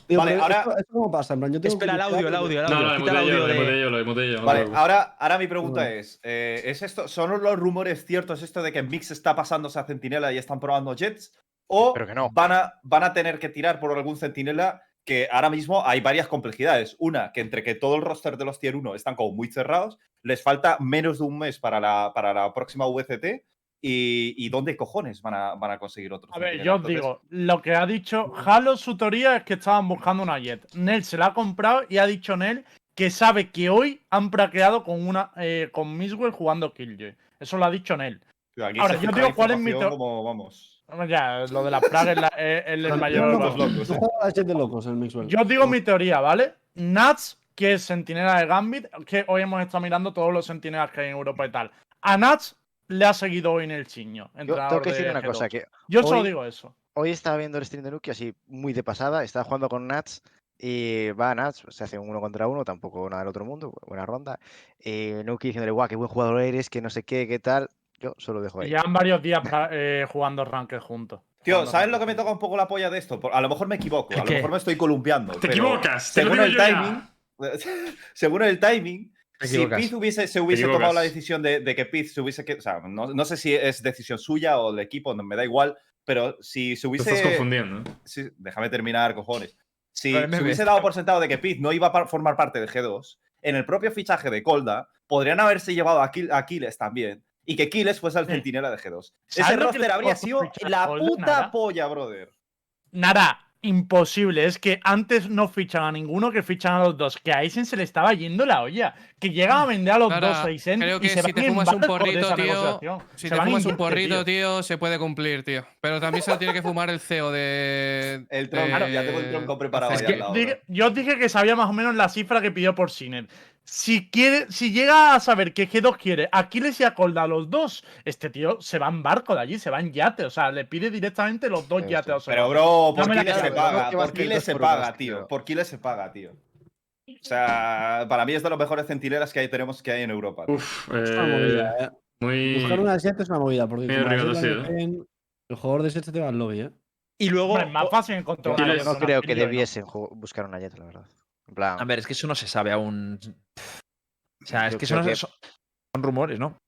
Digo, Vale, ahora- ¿esto, esto cómo pasa? En plan, yo tengo Espera, el audio, el audio, el No, audio. no, Quita el audio de- no te Vale, ahora, ahora mi pregunta Bueno. es, eh, ¿es esto, ¿son los rumores ciertos esto de que Mix está pasándose a Centinela y están probando Jets? ¿O Pero que no. van, a, van a tener que tirar por algún Centinela que ahora mismo hay varias complejidades? Una, que entre que todo el roster de los Tier 1 están como muy cerrados, les falta menos de un mes para la, para la próxima VCT y, y ¿dónde cojones van a, van a conseguir otro A ver, yo os Entonces, digo, lo que ha dicho Halo, su teoría es que estaban buscando una Jet. Nel se la ha comprado y ha dicho Nel que sabe que hoy han praqueado con una eh, con Miswell jugando Killjoy. Eso lo ha dicho Nel. aquí Ahora, yo digo cuál es mi información teo- como, vamos. Ya, lo de la praga es, la- es- es el mayor. locos, locos, Yo eh. *laughs* de locos Mixwell. Yo digo mi teoría, ¿vale? Nats, que es sentinela de Gambit, que hoy hemos estado mirando todos los sentinelas que hay en Europa y tal. A Nats le ha seguido hoy en el chiño. Yo tengo que decir de una G2. cosa, que Yo solo digo eso. hoy estaba viendo el stream de Nuki así muy de pasada, estaba jugando con Nats y va Nats, se hace un uno contra uno, tampoco nada del otro mundo, buena ronda. Eh, Nuki diciéndole, guau, qué buen jugador eres, que no sé qué, qué tal. Yo solo dejo ahí. Llevan varios días eh, jugando Ranked juntos. Tío, ¿sabes lo que me toca un poco la polla de esto? A lo mejor me equivoco, a lo mejor me estoy columpiando. Te equivocas, te lo Según digo el yo ya. timing, *laughs* según el timing, si. Piz hubiese, se hubiese tomado la decisión de, de que Piz se hubiese que, o sea, no, no sé si es decisión suya o del equipo, no me da igual, pero si se Te hubiese estás confundiendo. ¿eh? sí, déjame terminar, cojones. Si se hubiese dado por sentado de que Piz no iba a formar parte de G2, en el propio fichaje de Colda podrían haberse llevado a, Kill- a Aquiles también. Y que Kiles fuese el Sí. centinela de G2. Ese ¿Sabes lo que roster habría sido la puta polla, brother. Nada, imposible. Es que antes no fichan a ninguno que fichan a los dos. Que a Aizen se le estaba yendo la olla. Que llegan a vender a los dos a Aizen creo y que se si te fumas un porrito, tío. Si Se te fumas un porrito, tío. tío, se puede cumplir, tío. Pero también se lo tiene que fumar el CEO de. El tronco, de- ya tengo el tronco preparado Es al que lado. dije- yo os dije que sabía más o menos la cifra que pidió por Sinner. Si quiere, si llega a saber que G2 quiere Aquiles y a Colda a los dos, este tío se va en barco de allí, se va en yate. O sea, le pide directamente los dos Sí, yates. sí. o sea, Pero, bro, por Kiles se paga. Por se paga, tío. Por Kiles se paga, tío. O sea, *laughs* para mí es de los mejores centinelas que hay, tenemos que hay en Europa. tío. Uf, Es una movida, eh, eh. muy. Buscar una Jet es una movida, porque sí, meten, el jugador de se te va al lobby, ¿eh? Y luego. hombre, es más fácil encontrar Yo no creo Aquiles, que debiesen buscar una jet, la verdad. En plan, A ver, es que eso no se sabe aún. O sea, es que creo eso no que- son, son rumores, ¿no?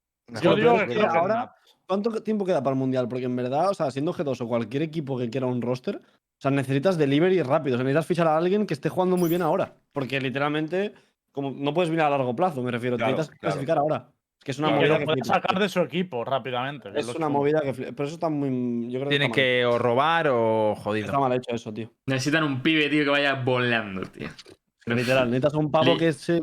Yo digo que ahora- ¿Cuánto tiempo queda para el mundial? Porque en verdad, o sea, siendo G2 o cualquier equipo que quiera un roster, o sea, necesitas delivery rápido. O sea, necesitas fichar a alguien que esté jugando muy bien ahora. Porque literalmente como, no puedes mirar a largo plazo, me refiero. Claro, necesitas claro. clasificar ahora. Es que es una Claro, movida que puede sacar de su equipo rápidamente. Es una chulo. movida que. Pero eso está muy. Yo creo Tienen que. que o robar o jodido. Está mal, está mal hecho eso, tío. Necesitan un pibe, tío, que vaya volando, tío. Literal, necesitas un pavo que se.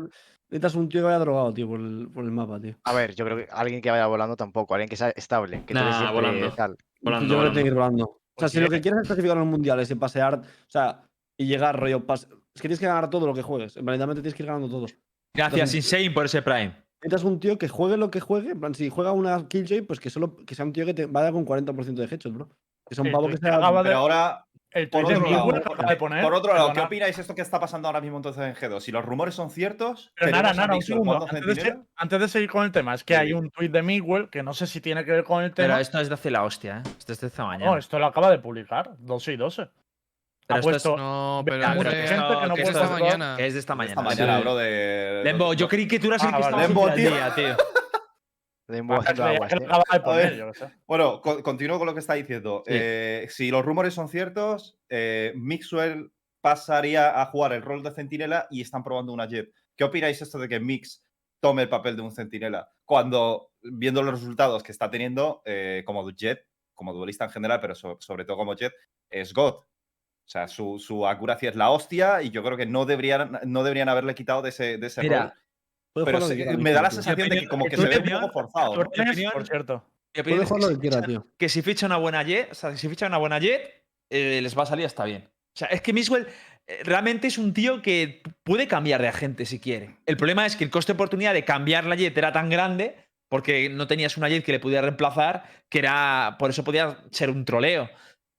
Necesitas un tío que vaya drogado, tío, por el, por el mapa, tío. A ver, yo creo que alguien que vaya volando tampoco, alguien que sea estable, que te Nah, siempre volando. tal. Volando, yo creo que volando. tiene que ir volando. O sea, si Oye. lo que quieres es clasificar a los mundiales y pasear, o sea, y llegar rollo. pas- Es que tienes que ganar todo lo que juegues. En plan, literalmente tienes que ir ganando todo. Gracias, Entonces- Insane, por ese Prime. Necesitas un tío que juegue lo que juegue. En plan, si juega una Killjoy, pues que solo que sea un tío que te vaya con 40% de headshots, bro. Que sea un pavo que de- Pero ahora, El por otro Miguel lado, acaba de poner. por otro lado, ¿qué perdona, opináis esto que está pasando ahora mismo entonces en G2? Si los rumores son ciertos, Pero nada, ¿tenemos a nada, un segundo. Antes de, antes de seguir con el tema, es que Sí. hay un tweet de Miguel que no sé si tiene que ver con el Pero tema. esto es de hace la hostia, ¿eh? Esto es de esta mañana. No, esto lo acaba de publicar, 12 y 12. Pero ha esto es- No, pero es pero de- que no que esta mañana. Que es de esta mañana. Esta mañana, Sí. bro, de. Lembo, yo creí que tú eras el Ah, que vale. estaba Lembo, tío. día, tío. *laughs* Bueno, co- continúo con lo que está diciendo. Sí. Eh, si los rumores son ciertos, eh, Mixwell pasaría a jugar el rol de centinela y están probando una Jet. ¿Qué opináis esto de que Mix tome el papel de un centinela? Cuando, viendo los resultados que está teniendo eh, como Jet, como duelista en general, pero so- sobre todo como Jet, es God. O sea, su, su acuracia es la hostia y yo creo que no deberían, no deberían haberle quitado de ese, de ese Mira, rol. Pero que quiera, me da la sensación de que como que se ve un poco forzado. Por cierto? Que lo si que quiera, ficha- tío. Que si ficha una buena Jet, o sea, que si ficha una buena Jet, eh, les va a salir hasta bien. O sea, es que Miswell eh, realmente es un tío que puede cambiar de agente si quiere. El problema es que el coste de oportunidad de cambiar la Jet era tan grande porque no tenías una Jet que le pudiera reemplazar, que era. Por eso podía ser un troleo.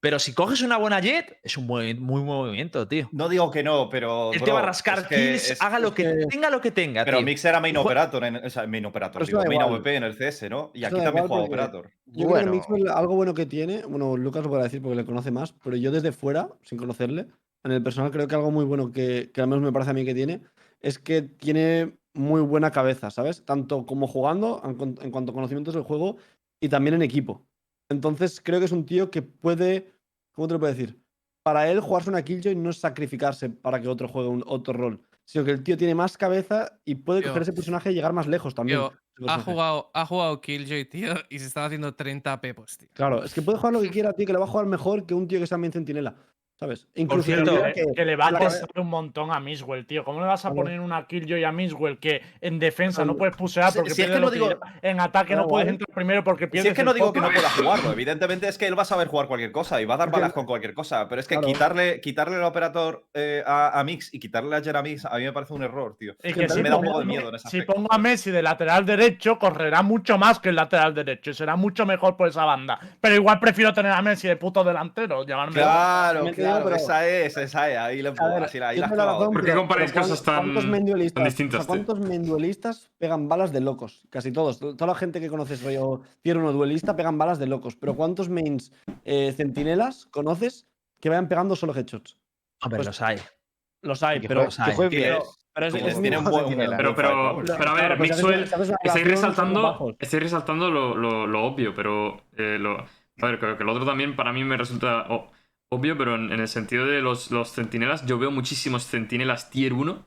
Pero si coges una buena Jet, es un muy, muy buen movimiento, tío. No digo que no, pero. Él te bro, va a rascar es que kills, es- haga lo que, que- tenga lo que tenga. Pero tío. Mix era main operator, en, o sea, main operator, digo, main igual. AWP en el CS, ¿no? Y aquí también juega operator. Yo creo que Mixwell, algo bueno que tiene, bueno, Lucas lo podrá decir porque le conoce más, pero yo desde fuera, sin conocerle, en el personal creo que algo muy bueno que, que al menos me parece a mí que tiene, es que tiene muy buena cabeza, ¿sabes? Tanto como jugando, en, en cuanto a conocimientos del juego, y también en equipo. Entonces creo que es un tío que puede, ¿cómo te lo puedo decir? Para él jugarse una Killjoy no es sacrificarse para que otro juegue un otro rol, sino que el tío tiene más cabeza y puede Tío. coger ese personaje y llegar más lejos también. Tío, Ha jugado, ha jugado Killjoy, tío, y se estaba haciendo 30 pepos, tío. Claro, es que puede jugar lo que *laughs* quiera, tío, que le va a jugar mejor que un tío que sea main centinela. ¿Sabes? Incluso cierto, el Que, que- le va a costar un montón a Miswell, tío. ¿Cómo le vas a Claro. poner una Killjoy a Miswell que en defensa no Claro. puedes pusear Si- porque si es que no digo- en ataque no puedes entrar primero porque Si pierdes es que no digo que no pueda jugarlo, *laughs* evidentemente es que él va a saber jugar cualquier cosa y va a dar balas con cualquier cosa, pero es que Claro. quitarle, quitarle el operator eh, a, a Mix y quitarle a Jet a Mix a mí me parece un error, tío. Y que me si da un pongo, poco de miedo en ese si aspecto. pongo a Messi de lateral derecho, correrá mucho más que el lateral derecho y será mucho mejor por esa banda. Pero igual prefiero tener a Messi de puto delantero. Llevarme Claro, entiendo, claro, pero- esa es, esa es, ahí le A ver, así la- ahí la ¿Por qué comparáis ¿cuán- tan- ¿Cuántos main duelistas, tan distintas, o sea, tío? ¿Cuántos main duelistas pegan balas de locos? Casi todos. To- Toda la gente que conoces, rollo tier 1 duelista, pegan balas de locos. Pero ¿cuántos mains eh, centinelas conoces que vayan pegando solo headshots? Hombre, pues- los hay. Los hay, pero. pero- es, tiene un buen-. Pero, pero, pero a ver, Claro, pues Mixwell, estáis resaltando, estáis resaltando lo, lo- lo obvio, pero eh, lo, a ver, creo que lo otro también para mí me resulta obvio, pero en, el sentido de los, centinelas, yo veo muchísimos centinelas tier 1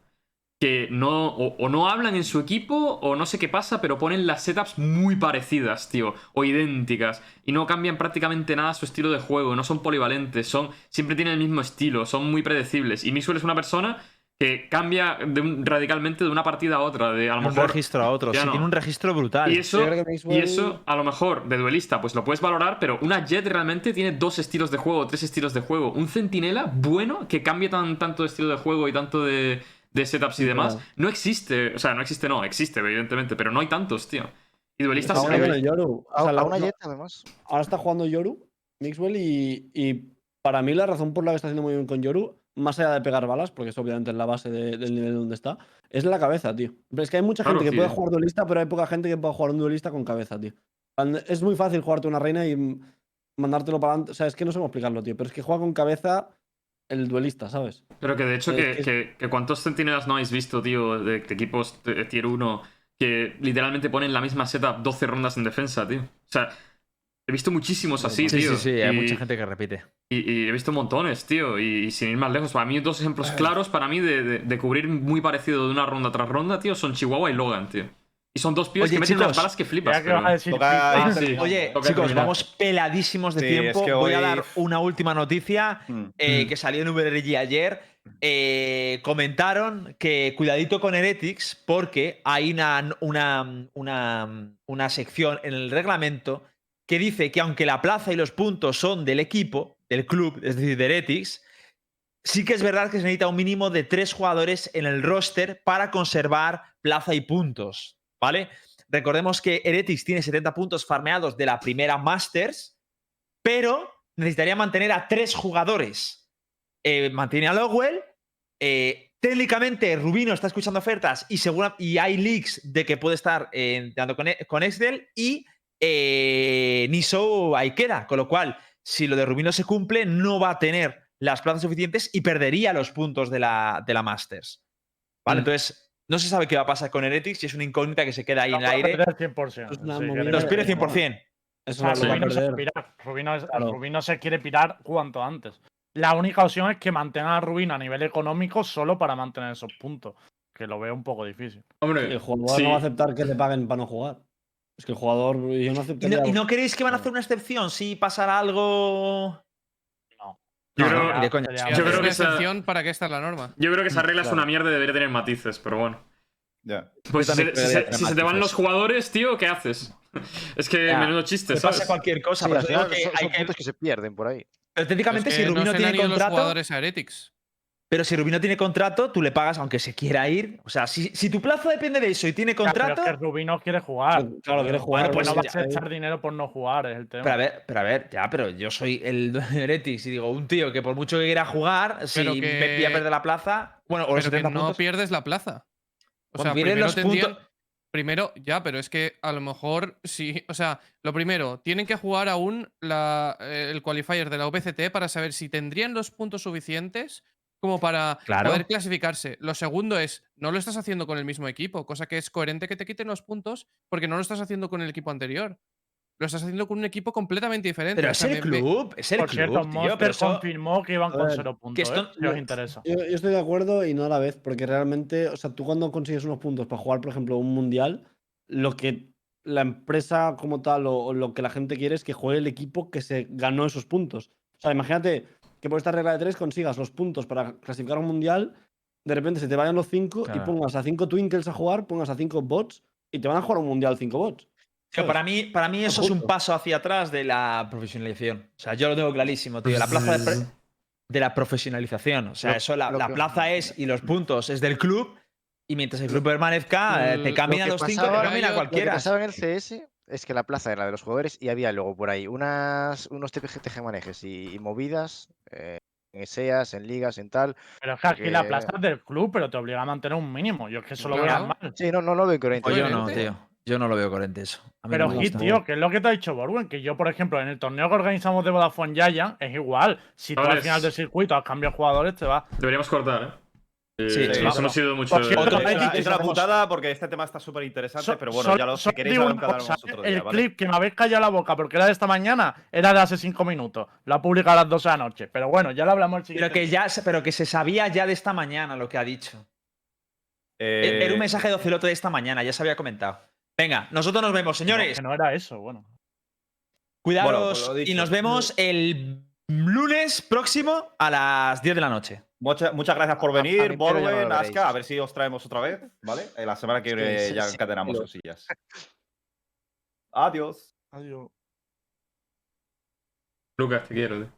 que no, o, o no hablan en su equipo o no sé qué pasa, pero ponen las setups muy parecidas, tío, o idénticas, y no cambian prácticamente nada su estilo de juego, no son polivalentes, son siempre tienen el mismo estilo, son muy predecibles. Y Mixwell es una persona que cambia de un- radicalmente de una partida a otra, de a lo un mejor registro a otro. ya Sí, no. tiene un registro brutal. y eso, y eso, a lo mejor, de duelista, pues lo puedes valorar, pero una Jet realmente tiene dos estilos de juego, tres estilos de juego. Un centinela bueno que cambie tan, tanto de estilo de juego y tanto de, de setups y demás, Claro. no existe. O sea, no existe, no, existe, evidentemente, pero no hay tantos, tío. Y duelistas Yoru. O sea, la- Jet, además. ahora está jugando Yoru, Mixwell, y, y para mí la razón por la que está haciendo muy bien con Yoru, más allá de pegar balas, porque es obviamente la base de- del nivel donde está, es la cabeza, tío. Pero es que hay mucha Claro, gente que puede jugar duelista, pero hay poca gente que pueda jugar un duelista con cabeza, tío. Es muy fácil jugarte una reina y mandártelo para adelante. O sea, es que no sé cómo explicarlo, tío. Pero es que juega con cabeza el duelista, ¿sabes? Pero que de hecho, es- que- que cuántos centinelas no habéis visto, tío, de, de equipos de tier 1 que literalmente ponen la misma setup 12 rondas en defensa, tío. O sea, He visto muchísimos así, Sí, tío. sí, sí, hay Y- mucha gente que repite. Y, y he visto montones, tío. Y, y sin ir más lejos, para mí, dos ejemplos claros para mí de, de- de cubrir muy parecido de una ronda tras ronda, tío, son Chihuahua y Logan, tío. Y son dos pibes Oye, que meten chicos, unas balas que flipas. Que pero- vas a decir Toca FIFA, Ah, sí. Oye, Toca chicos, terminar. vamos peladísimos de Sí, tiempo. es que Voy a dar una última noticia Mm. eh, Mm. que salió en VRG ayer. Eh, comentaron que cuidadito con Heretics porque hay una, una, una, una sección en el reglamento que dice que aunque la plaza y los puntos son del equipo, del club, es decir, de Heretics, sí que es verdad que se necesita un mínimo de tres jugadores en el roster para conservar plaza y puntos, ¿vale? Recordemos que Heretics tiene 70 puntos farmeados de la primera Masters, pero necesitaría mantener a tres jugadores. Eh, mantiene a Lowell. eh, técnicamente, Rubino está escuchando ofertas y, segura- y hay leaks de que puede estar eh, con, E- con Excel. Y eh, Niso ahí queda. Con lo cual, si lo de Rubino se cumple, no va a tener las plazas suficientes y perdería los puntos de la, de la Masters. ¿Vale? Mm. Entonces, no se sabe qué va a pasar con Heretics y es una incógnita que se queda ahí en el aire. perder 100%. Es una sí, que movida le- Los de- pierde 100%. Eso O sea, lo va a Rubino se, pirar. Claro. Quiere pirar cuanto antes. La única opción es que mantengan a Rubino a nivel económico solo para mantener esos puntos. Que lo veo un poco difícil. Hombre, El jugador sí. no va a aceptar que le paguen para no jugar. Es que el jugador, yo no ¿Y aceptaría. no, y no creéis que van a hacer una excepción si pasara algo? No. Yo No, creo- no, Yo una que esa- excepción, ¿para qué está la norma? Yo creo que esa regla es una mierda y debería tener matices, pero bueno. Ya. Pues si, se, si creo que se- si se te van los jugadores, tío, ¿qué haces? *laughs* Es que Ya. menudo chiste, Que ¿sabes? pase cualquier cosa. Sí, final que son, hay son que- puntos que se pierden por ahí. Pero técnicamente, Es que si Rubino no se tiene ido los contrato. jugadores a Heretics. Pero si Rubino tiene contrato, tú le pagas aunque se quiera ir. O sea, si, si tu plaza depende de eso y tiene pero contrato. es que Rubino quiere jugar. Claro, quiere jugar. Pues no vas a echar dinero por no jugar, es el tema. Pero a ver, pero a ver, ya, pero yo soy el dueño de y digo, un tío que por mucho que quiera jugar, si Pero me que- voy a perder la plaza, bueno, o los Pero que 70 no puntos. pierdes la plaza. O sea, primero los tendrían- puntos- Primero, ya, pero es que a lo mejor sí. O sea, lo primero, tienen que jugar aún la- eh, el qualifier de la OPCT para saber si tendrían los puntos suficientes como para Claro. poder clasificarse. Lo segundo es, no lo estás haciendo con el mismo equipo, cosa que es coherente que te quiten los puntos porque no lo estás haciendo con el equipo anterior. Lo estás haciendo con un equipo completamente diferente. Pero O es el club, es el Por club, cierto, tío, Monster pero eso- confirmó que iban A con cero puntos. que esto- ¿eh? Si os interesa. Yo, yo estoy de acuerdo y no a la vez, porque realmente, o sea, tú cuando consigues unos puntos para jugar, por ejemplo, un mundial, lo que la empresa como tal o, o lo que la gente quiere es que juegue el equipo que se ganó esos puntos. O sea, imagínate que por esta regla de tres consigas los puntos para clasificar a un mundial, de repente se te vayan los cinco Claro. y pongas a cinco Twinkles a jugar, pongas a cinco bots y te van a jugar un mundial cinco bots. Tío, para mí, para mí eso es un paso hacia atrás de la profesionalización. O sea, yo lo tengo clarísimo, tío. La plaza de, pre- de la profesionalización. O sea, Lo- eso la, plaza es y los puntos es del club. Y mientras el club permanezca, eh, te Lo cambian a Lo los cinco, te cambian a lo que Lo que cualquiera. pasaba en el CS es que la plaza era de los jugadores y había luego por ahí unas, unos TPG manejes y, y movidas eh, en ESEAS, en ligas, en tal. Pero es que aquí la plaza es del club, pero te obliga a mantener un mínimo. Yo es que eso lo veo Claro. mal. Sí, no, no lo veo incoherente. Pues yo no, Coherente. tío. Yo no lo veo coherente eso. A mí Pero no Hit, tío, que es lo que te ha dicho Borwen, que yo, por ejemplo, en el torneo que organizamos de Vodafone Yaya, es igual. Si tú al final del circuito has cambiado jugadores, te va. Deberíamos cortar, ¿eh? Eh, Sí, sí, hemos ido mucho. Hacemos- putada porque este tema está súper interesante, So- pero bueno, ya lo, si queréis digo cosa, otro El clip que me habéis callado la boca porque era de esta mañana era de hace cinco minutos. Lo ha publicado a las 12 de la noche. Pero bueno, ya lo hablamos el Pero siguiente. que, ya, pero que se sabía ya de esta mañana lo que ha dicho. Eh, Era un mensaje de Ocelote de esta mañana, ya se había comentado. Venga, nosotros nos vemos, No, señores. que no era eso, bueno. Cuidaros Bueno, pues y nos vemos el lunes próximo a las 10 de la noche. Mucha- muchas gracias por a venir, Borwen, Aska. A ver si os traemos otra vez, ¿vale? Eh, La semana que viene sí, ya encadenamos cosillas. Adiós. Adiós. Lucas, te quiero, tío.